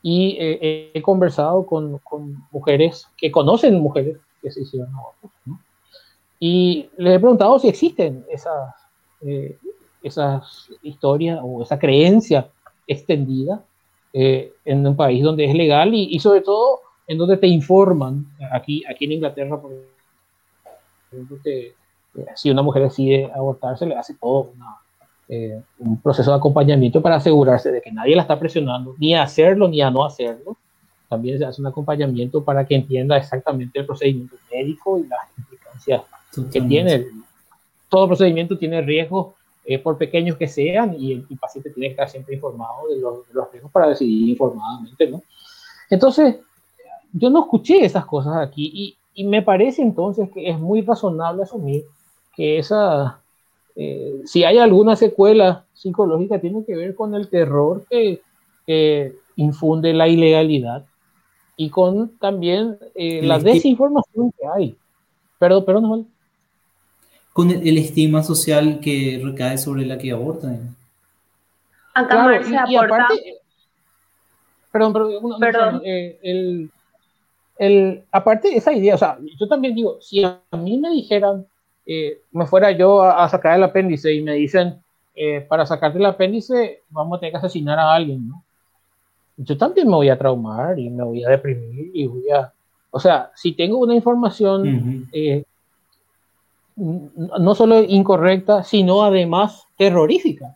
[SPEAKER 3] y eh, he conversado con, con, mujeres que conocen mujeres que se hicieron abortos ¿no? y les he preguntado si existen esas, eh, esas historias o esa creencia extendida en un país donde es legal y, y, sobre todo en donde te informan. Aquí, aquí en Inglaterra, por ejemplo, si una mujer decide abortar, se le hace todo un proceso de acompañamiento para asegurarse de que nadie la está presionando, ni a hacerlo ni a no hacerlo. También se hace un acompañamiento para que entienda exactamente el procedimiento médico y las implicancias que tiene. Todo procedimiento tiene riesgos, eh, por pequeños que sean, y el, paciente tiene que estar siempre informado de los, riesgos para decidir informadamente, ¿no? Entonces, yo no escuché esas cosas aquí y, y me parece entonces que es muy razonable asumir que esa, eh, si hay alguna secuela psicológica, tiene que ver con el terror que, que infunde la ilegalidad y con también eh, la desinformación que hay. Perdón, perdón,
[SPEAKER 2] Con el, estigma social que recae sobre la que aborta.
[SPEAKER 1] Acá y, aparte,
[SPEAKER 3] perdón, perdón, eh, el, el, aparte de esa idea, o sea, yo también digo, si a mí me dijeran, eh, me fuera yo a, sacar el apéndice y me dicen, para sacarte el apéndice vamos a tener que asesinar a alguien, ¿no? yo también me voy a traumar y me voy a deprimir y voy a... O sea, si tengo una información eh, no solo incorrecta, sino además terrorífica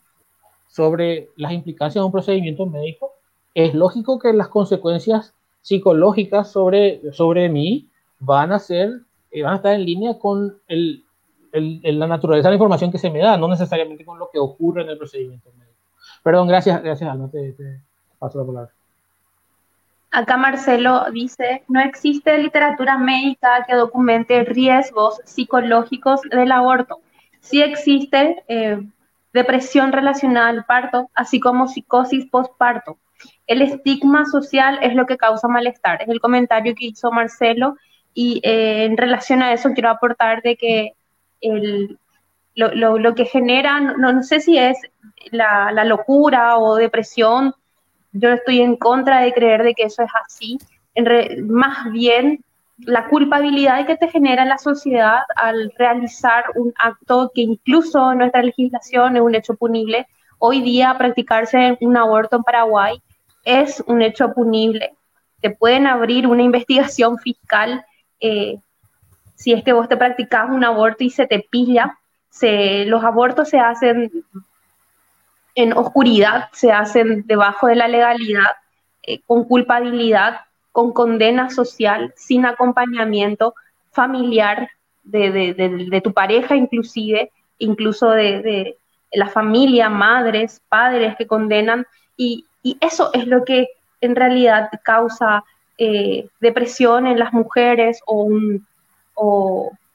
[SPEAKER 3] sobre las implicancias de un procedimiento médico, es lógico que las consecuencias psicológicas sobre, sobre mí van a ser, eh, van a estar en línea con el, el, la naturaleza de la información que se me da, no necesariamente con lo que ocurre en el procedimiento médico. Perdón, gracias, gracias, Alma, te, paso la palabra.
[SPEAKER 1] Acá Marcelo dice, no existe literatura médica que documente riesgos psicológicos del aborto. Sí existe eh, depresión relacionada al parto, así como psicosis postparto. El estigma social es lo que causa malestar. Es el comentario que hizo Marcelo y eh, en relación a eso quiero aportar de que lo, que genera, no, sé si es la, la locura o depresión yo estoy en contra de creer de que eso es así. Más bien, la culpabilidad que te genera la sociedad al realizar un acto que incluso en nuestra legislación es un hecho punible. Hoy día practicarse un aborto en Paraguay es un hecho punible. Te pueden abrir una investigación fiscal eh, si es que vos te practicas un aborto y se te pilla. Se, los abortos se hacen en oscuridad, se hacen debajo de la legalidad, eh, con culpabilidad, con condena social, sin acompañamiento familiar de, tu pareja inclusive, incluso de, la familia, madres, padres que condenan, y, eso es lo que en realidad causa eh, depresión en las mujeres o un,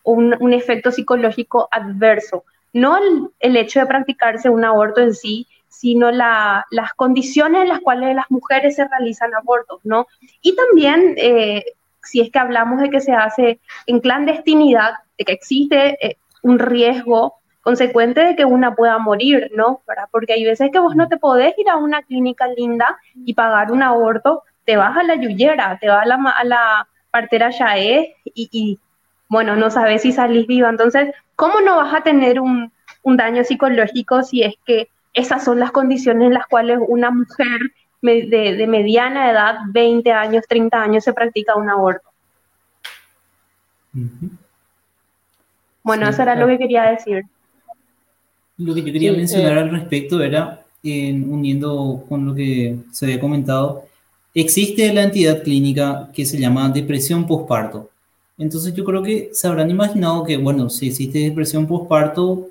[SPEAKER 1] un, efecto psicológico adverso no el, hecho de practicarse un aborto en sí, sino las condiciones en las cuales las mujeres se realizan abortos, ¿no? Y también, eh, si es que hablamos de que se hace en clandestinidad, de que existe eh, un riesgo consecuente de que una pueda morir, ¿no? Porque hay veces que vos no te podés ir a una clínica linda y pagar un aborto, te vas a la yuyera, te vas a la, a la partera yaé y, y, bueno, no sabes si salís viva. Entonces, ¿cómo no vas a tener un, daño psicológico si es que esas son las condiciones en las cuales una mujer de, mediana edad, 20 años, 30 años, se practica un aborto? Bueno, eso era lo que quería decir.
[SPEAKER 2] Lo que yo quería mencionar eh, al respecto era, uniendo con lo que se había comentado, existe la entidad clínica que se llama depresión postparto. Entonces yo creo que se habrán imaginado que, bueno, si existe depresión postparto,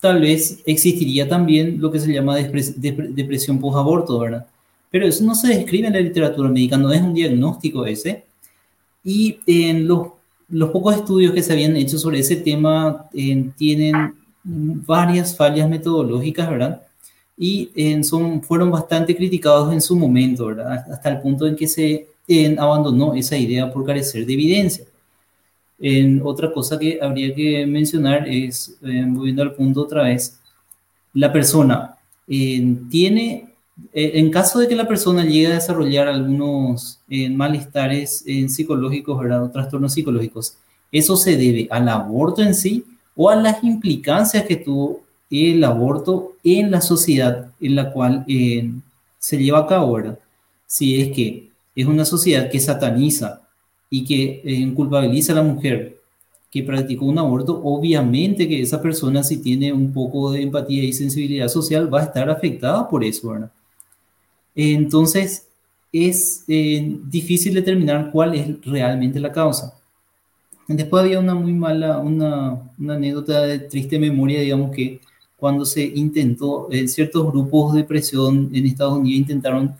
[SPEAKER 2] tal vez existiría también lo que se llama depresión posaborto, ¿verdad? Pero eso no se describe en la literatura médica, no es un diagnóstico ese. Y en los, los pocos estudios que se habían hecho sobre ese tema tienen varias fallas metodológicas, ¿verdad? Y son, fueron bastante criticados en su momento, ¿verdad? Hasta el punto en que se abandonó esa idea por carecer de evidencia. En otra cosa que habría que mencionar es, eh, volviendo al punto otra vez, la persona eh, tiene, eh, en caso de que la persona llegue a desarrollar algunos malestares psicológicos, ¿verdad? O trastornos psicológicos, ¿eso se debe al aborto en sí o a las implicancias que tuvo el aborto en la sociedad en la cual se lleva a cabo, si es que es una sociedad que sataniza y que eh, culpabiliza a la mujer que practicó un aborto, obviamente que esa persona si tiene un poco de empatía y sensibilidad social va a estar afectada por eso. Entonces, es eh, difícil determinar cuál es realmente la causa. Después había una muy mala, una, anécdota de triste memoria, digamos que cuando se intentó, en ciertos grupos de presión en Estados Unidos intentaron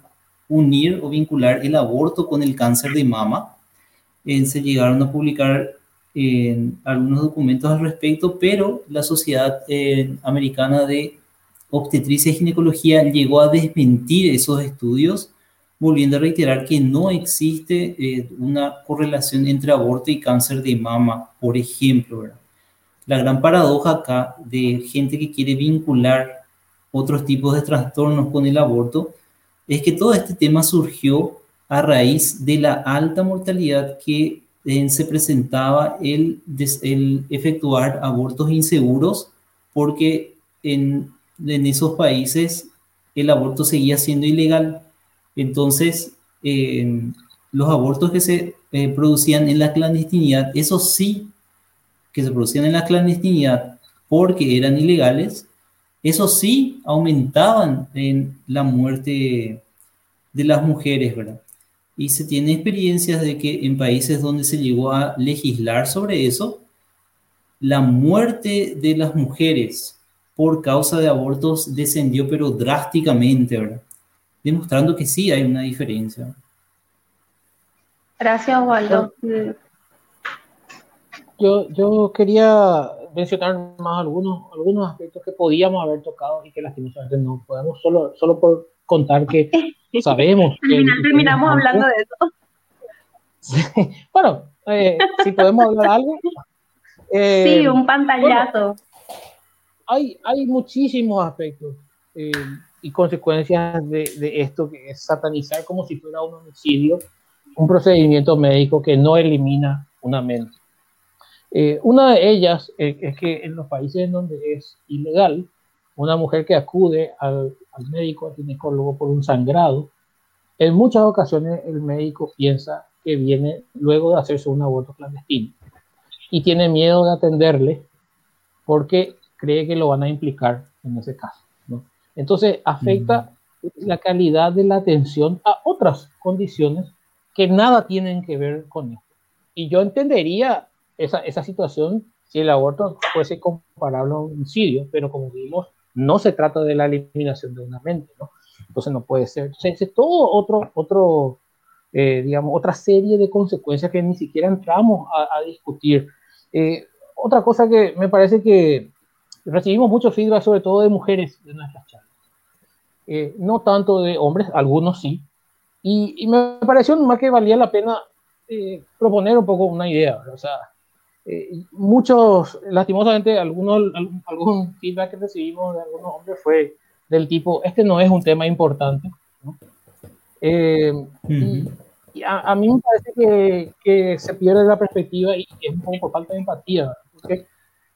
[SPEAKER 2] unir o vincular el aborto con el cáncer de mama. Eh, se llegaron a publicar en algunos documentos al respecto, pero la Sociedad eh, Americana de Obstetricia y Ginecología llegó a desmentir esos estudios, volviendo a reiterar que no existe eh, una correlación entre aborto y cáncer de mama, por ejemplo. La gran paradoja acá de gente que quiere vincular otros tipos de trastornos con el aborto es que todo este tema surgió a raíz de la alta mortalidad que se presentaba el, el, efectuar abortos inseguros porque en, en, esos países el aborto seguía siendo ilegal. Entonces, los abortos que se eh, producían en la clandestinidad, esos sí que se producían en la clandestinidad porque eran ilegales, esos sí aumentaban en la muerte de las mujeres, ¿verdad? y se tiene experiencias de que en países donde se llegó a legislar sobre eso, la muerte de las mujeres por causa de abortos descendió pero drásticamente, ¿verdad? Demostrando que sí hay una diferencia.
[SPEAKER 1] Gracias, Waldo.
[SPEAKER 3] Yo, yo quería mencionar más algunos, algunos aspectos que podíamos haber tocado y que lastimosamente no podemos, solo, solo por contar que sabemos.
[SPEAKER 1] Al final terminamos hablando de
[SPEAKER 3] eso. bueno, eh, si podemos hablar algo.
[SPEAKER 1] Eh, sí, un pantallazo.
[SPEAKER 3] hay, hay muchísimos aspectos eh, y consecuencias de, esto, que es satanizar como si fuera un homicidio, un procedimiento médico que no elimina una mente. una de ellas es que en los países en donde es ilegal, una mujer que acude al, al médico, al ginecólogo por un sangrado, en muchas ocasiones el médico piensa que viene luego de hacerse un aborto clandestino y tiene miedo de atenderle porque cree que lo van a implicar en ese caso. Entonces afecta la calidad de la atención a otras condiciones que nada tienen que ver con esto. Y yo entendería esa, esa situación si el aborto fuese comparable a un homicidio, pero como vimos, no se trata de la eliminación de una mente, ¿no? Entonces no puede ser. es todo otro, otro eh, digamos, otra serie de consecuencias que ni siquiera entramos a, discutir. Eh, otra cosa que me parece que recibimos mucho feedback, sobre todo de mujeres de nuestras charlas. Eh, no tanto de hombres, algunos sí. Y, y, me pareció más que valía la pena proponer un poco una idea. O sea, eh, muchos, lastimosamente, algunos, algún, feedback que recibimos de algunos hombres fue del tipo, este no es un tema importante. Eh, y, a, mí me parece que, que, se pierde la perspectiva y es un poco por falta de empatía, porque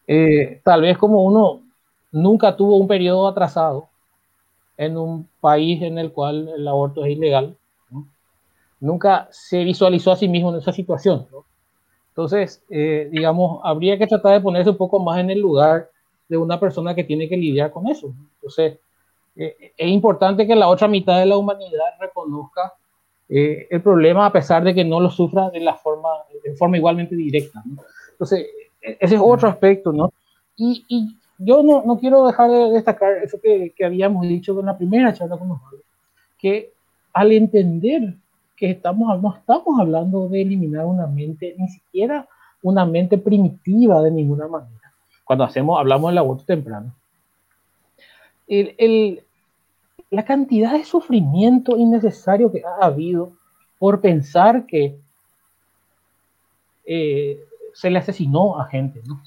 [SPEAKER 3] eh, tal vez como uno nunca tuvo un periodo atrasado en un país en el cual el aborto es ilegal, nunca se visualizó a sí mismo en esa situación. ¿no? Entonces, eh, digamos, habría que tratar de ponerse un poco más en el lugar de una persona que tiene que lidiar con eso. Entonces, eh, es importante que la otra mitad de la humanidad reconozca eh, el problema a pesar de que no lo sufra de la forma, de forma igualmente directa. Entonces, e-, ese es otro aspecto, ¿no? Y, y yo no, no, quiero dejar de destacar eso que, que habíamos dicho en la primera charla con nosotros, que al entender que estamos, no estamos hablando de eliminar una mente, ni siquiera una mente primitiva de ninguna manera. Cuando hacemos, hablamos del aborto temprano. El, el, la cantidad de sufrimiento innecesario que ha habido por pensar que eh, se le asesinó a gente, ¿no?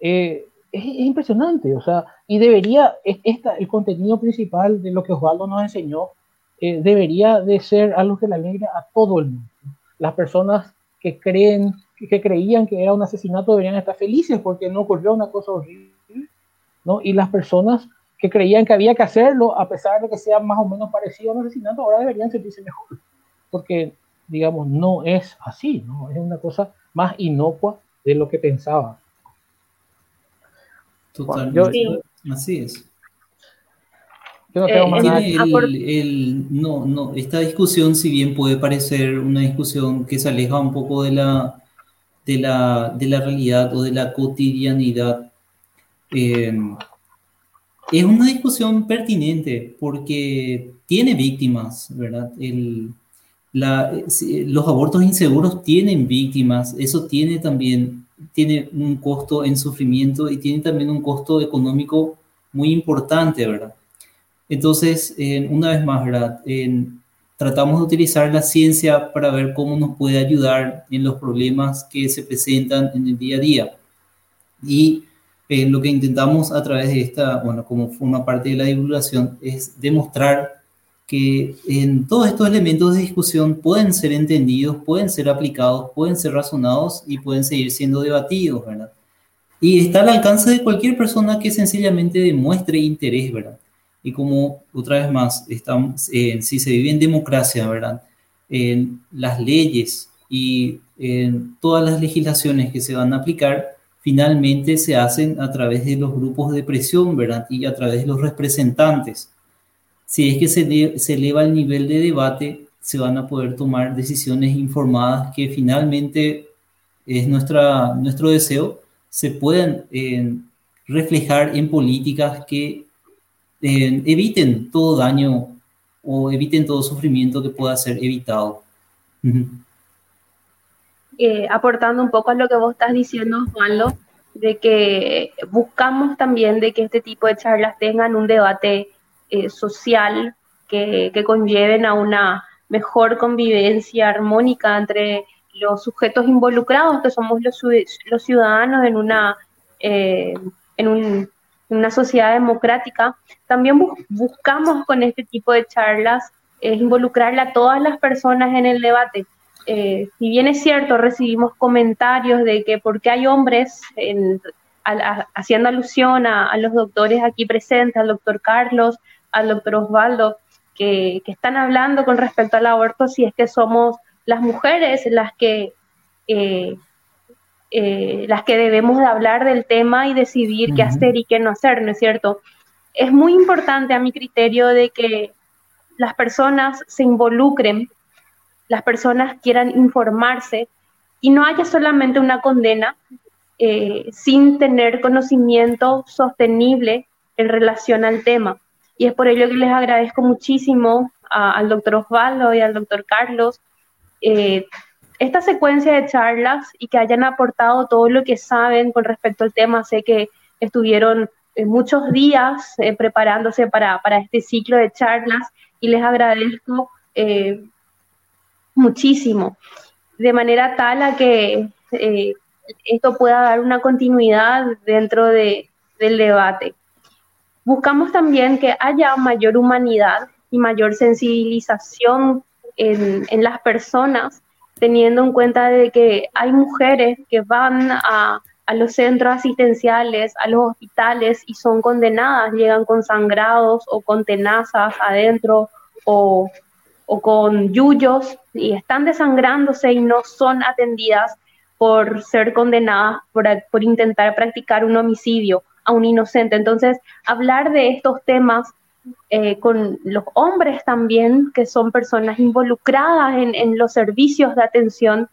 [SPEAKER 3] Eh, es, es, impresionante, o sea, y debería, es, esta, el contenido principal de lo que Osvaldo nos enseñó eh, debería de ser algo que le alegra a todo el mundo. Las personas que creen, que creían que era un asesinato deberían estar felices porque no ocurrió una cosa horrible, ¿no? Y las personas que creían que había que hacerlo, a pesar de que sea más o menos parecido a un asesinato, ahora deberían sentirse mejor. Porque, digamos, no es así, ¿no? Es una cosa más inocua de lo que pensaba.
[SPEAKER 2] Totalmente. Así es.
[SPEAKER 1] no
[SPEAKER 2] no, no, esta discusión, si bien puede parecer una discusión que se aleja un poco de la, de la, de la realidad o de la cotidianidad, eh, es una discusión pertinente porque tiene víctimas, ¿verdad? El, la, los abortos inseguros tienen víctimas, eso tiene también tiene un costo en sufrimiento y tiene también un costo económico muy importante, ¿verdad? Entonces, una vez más, ¿verdad? tratamos de utilizar la ciencia para ver cómo nos puede ayudar en los problemas que se presentan en el día a día. Y eh, lo que intentamos a través de esta, bueno, como forma parte de la divulgación, es demostrar que en todos estos elementos de discusión pueden ser entendidos, pueden ser aplicados, pueden ser razonados y pueden seguir siendo debatidos, ¿verdad? Y está al alcance de cualquier persona que sencillamente demuestre interés, ¿verdad? Y como otra vez más, estamos, eh, si se vive en democracia, ¿verdad? En las leyes y en todas las legislaciones que se van a aplicar finalmente se hacen a través de los grupos de presión, ¿verdad? Y a través de los representantes. Si es que se, eleva el nivel de debate, se van a poder tomar decisiones informadas que finalmente es nuestra, nuestro deseo, se puedan eh, reflejar en políticas que eh, eviten todo daño o eviten todo sufrimiento que pueda ser evitado.
[SPEAKER 1] Eh, aportando un poco a lo que vos estás diciendo, Juanlo, de que buscamos también de que este tipo de charlas tengan un debate eh, social que, que, conlleven a una mejor convivencia armónica entre los sujetos involucrados, que somos los, ciudadanos en una, eh, en, una sociedad democrática. También buscamos con este tipo de charlas involucrar a todas las personas en el debate eh, si bien es cierto, recibimos comentarios de que porque hay hombres haciendo alusión a, los doctores aquí presentes, al doctor Carlos, al doctor Osvaldo, que, están hablando con respecto al aborto, si es que somos las mujeres las que, eh, eh, las que debemos de hablar del tema y decidir qué hacer y qué no hacer, ¿no es cierto? Es muy importante a mi criterio de que las personas se involucren las personas quieran informarse y no haya solamente una condena eh, sin tener conocimiento sostenible en relación al tema. Y es por ello que les agradezco muchísimo al doctor Osvaldo y al doctor Carlos eh, esta secuencia de charlas y que hayan aportado todo lo que saben con respecto al tema. Sé que estuvieron eh, muchos días preparándose para, para, este ciclo de charlas y les agradezco muchísimo, de manera tal a que eh, esto pueda dar una continuidad dentro de, del debate. Buscamos también que haya mayor humanidad y mayor sensibilización en, las personas, teniendo en cuenta de que hay mujeres que van a, los centros asistenciales, a los hospitales y son condenadas, llegan con sangrados o con tenazas adentro o con yuyos y están desangrándose y no son atendidas por ser condenadas por intentar practicar un homicidio a un inocente. Entonces, hablar de estos temas eh, con los hombres también, que son personas involucradas en, en, los servicios de atención,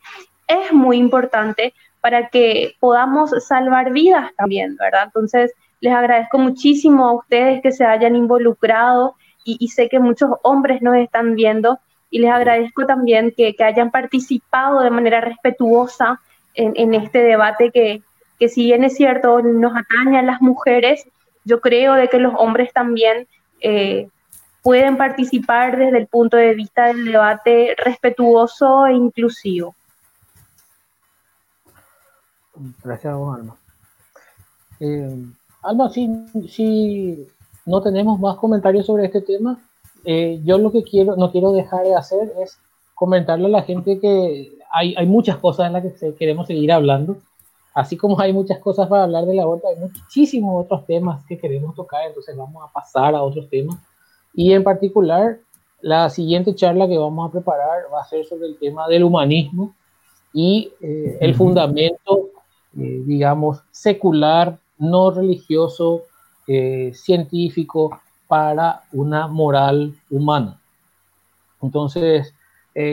[SPEAKER 1] es muy importante para que podamos salvar vidas también, ¿verdad? Entonces, les agradezco muchísimo a ustedes que se hayan involucrado y, sé que muchos hombres nos están viendo y les agradezco también que, hayan participado de manera respetuosa en, este debate que, que, si bien es cierto nos atañe a las mujeres, yo creo de que los hombres también eh, pueden participar desde el punto de vista del debate respetuoso e inclusivo.
[SPEAKER 3] Gracias a vos, Alma. Eh, Alma, sí, sí, no tenemos más comentarios sobre este tema. Eh, yo lo que quiero, no quiero dejar de hacer es comentarle a la gente que hay, hay muchas cosas en las que queremos seguir hablando. Así como hay muchas cosas para hablar del aborto, hay muchísimos otros temas que queremos tocar, entonces vamos a pasar a otros temas. Y en particular, la siguiente charla que vamos a preparar va a ser sobre el tema del humanismo y eh, el fundamento, eh, digamos, secular, no religioso, eh, científico para una moral humana. Entonces,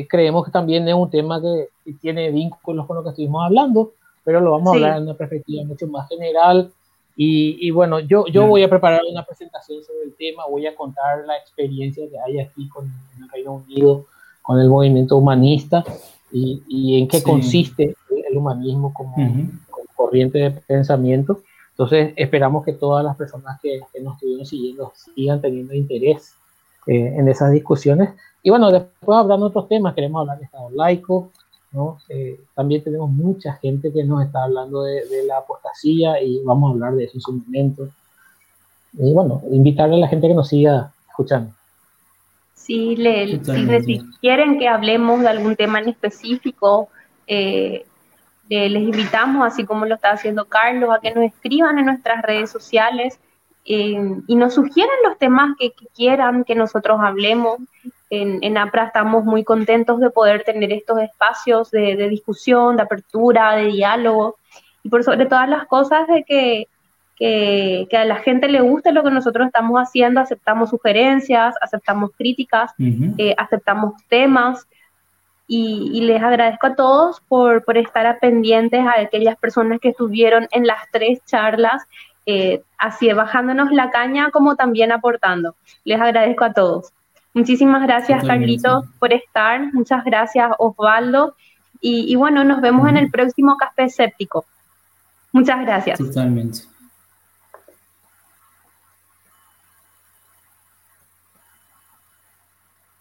[SPEAKER 3] creemos que también es un tema que, tiene vínculos con lo que estuvimos hablando, pero lo vamos a hablar en una perspectiva mucho más general. Y, bueno, yo, yo voy a preparar una presentación sobre el tema, voy a contar la experiencia que hay aquí con el Reino Unido, con el movimiento humanista y, y en qué consiste el humanismo como, corriente de pensamiento. Entonces, esperamos que todas las personas que, nos estuvieron siguiendo sigan teniendo interés eh, en esas discusiones. Y bueno, después hablando de otros temas, queremos hablar de Estado laico, ¿no? Eh, también tenemos mucha gente que nos está hablando de, la apostasía y vamos a hablar de eso en su momento. Y bueno, invitarle a la gente que nos siga escuchando.
[SPEAKER 1] Si, le, si, quieren que hablemos de algún tema en específico, eh, les invitamos, así como lo está haciendo Carlos, a que nos escriban en nuestras redes sociales eh, y nos sugieran los temas que, quieran que nosotros hablemos. En, en, APRA estamos muy contentos de poder tener estos espacios de, de discusión, de apertura, de diálogo y por sobre todas las cosas de que que, a la gente le guste lo que nosotros estamos haciendo, aceptamos sugerencias, aceptamos críticas, eh, aceptamos temas. Y, les agradezco a todos por, por estar pendientes a aquellas personas que estuvieron en las tres charlas, eh, así bajándonos la caña como también aportando. Les agradezco a todos. Muchísimas gracias, Carlitos, por estar. Muchas gracias, Osvaldo. Y, bueno, nos vemos en el próximo Café Séptico. Muchas gracias.
[SPEAKER 2] Totalmente.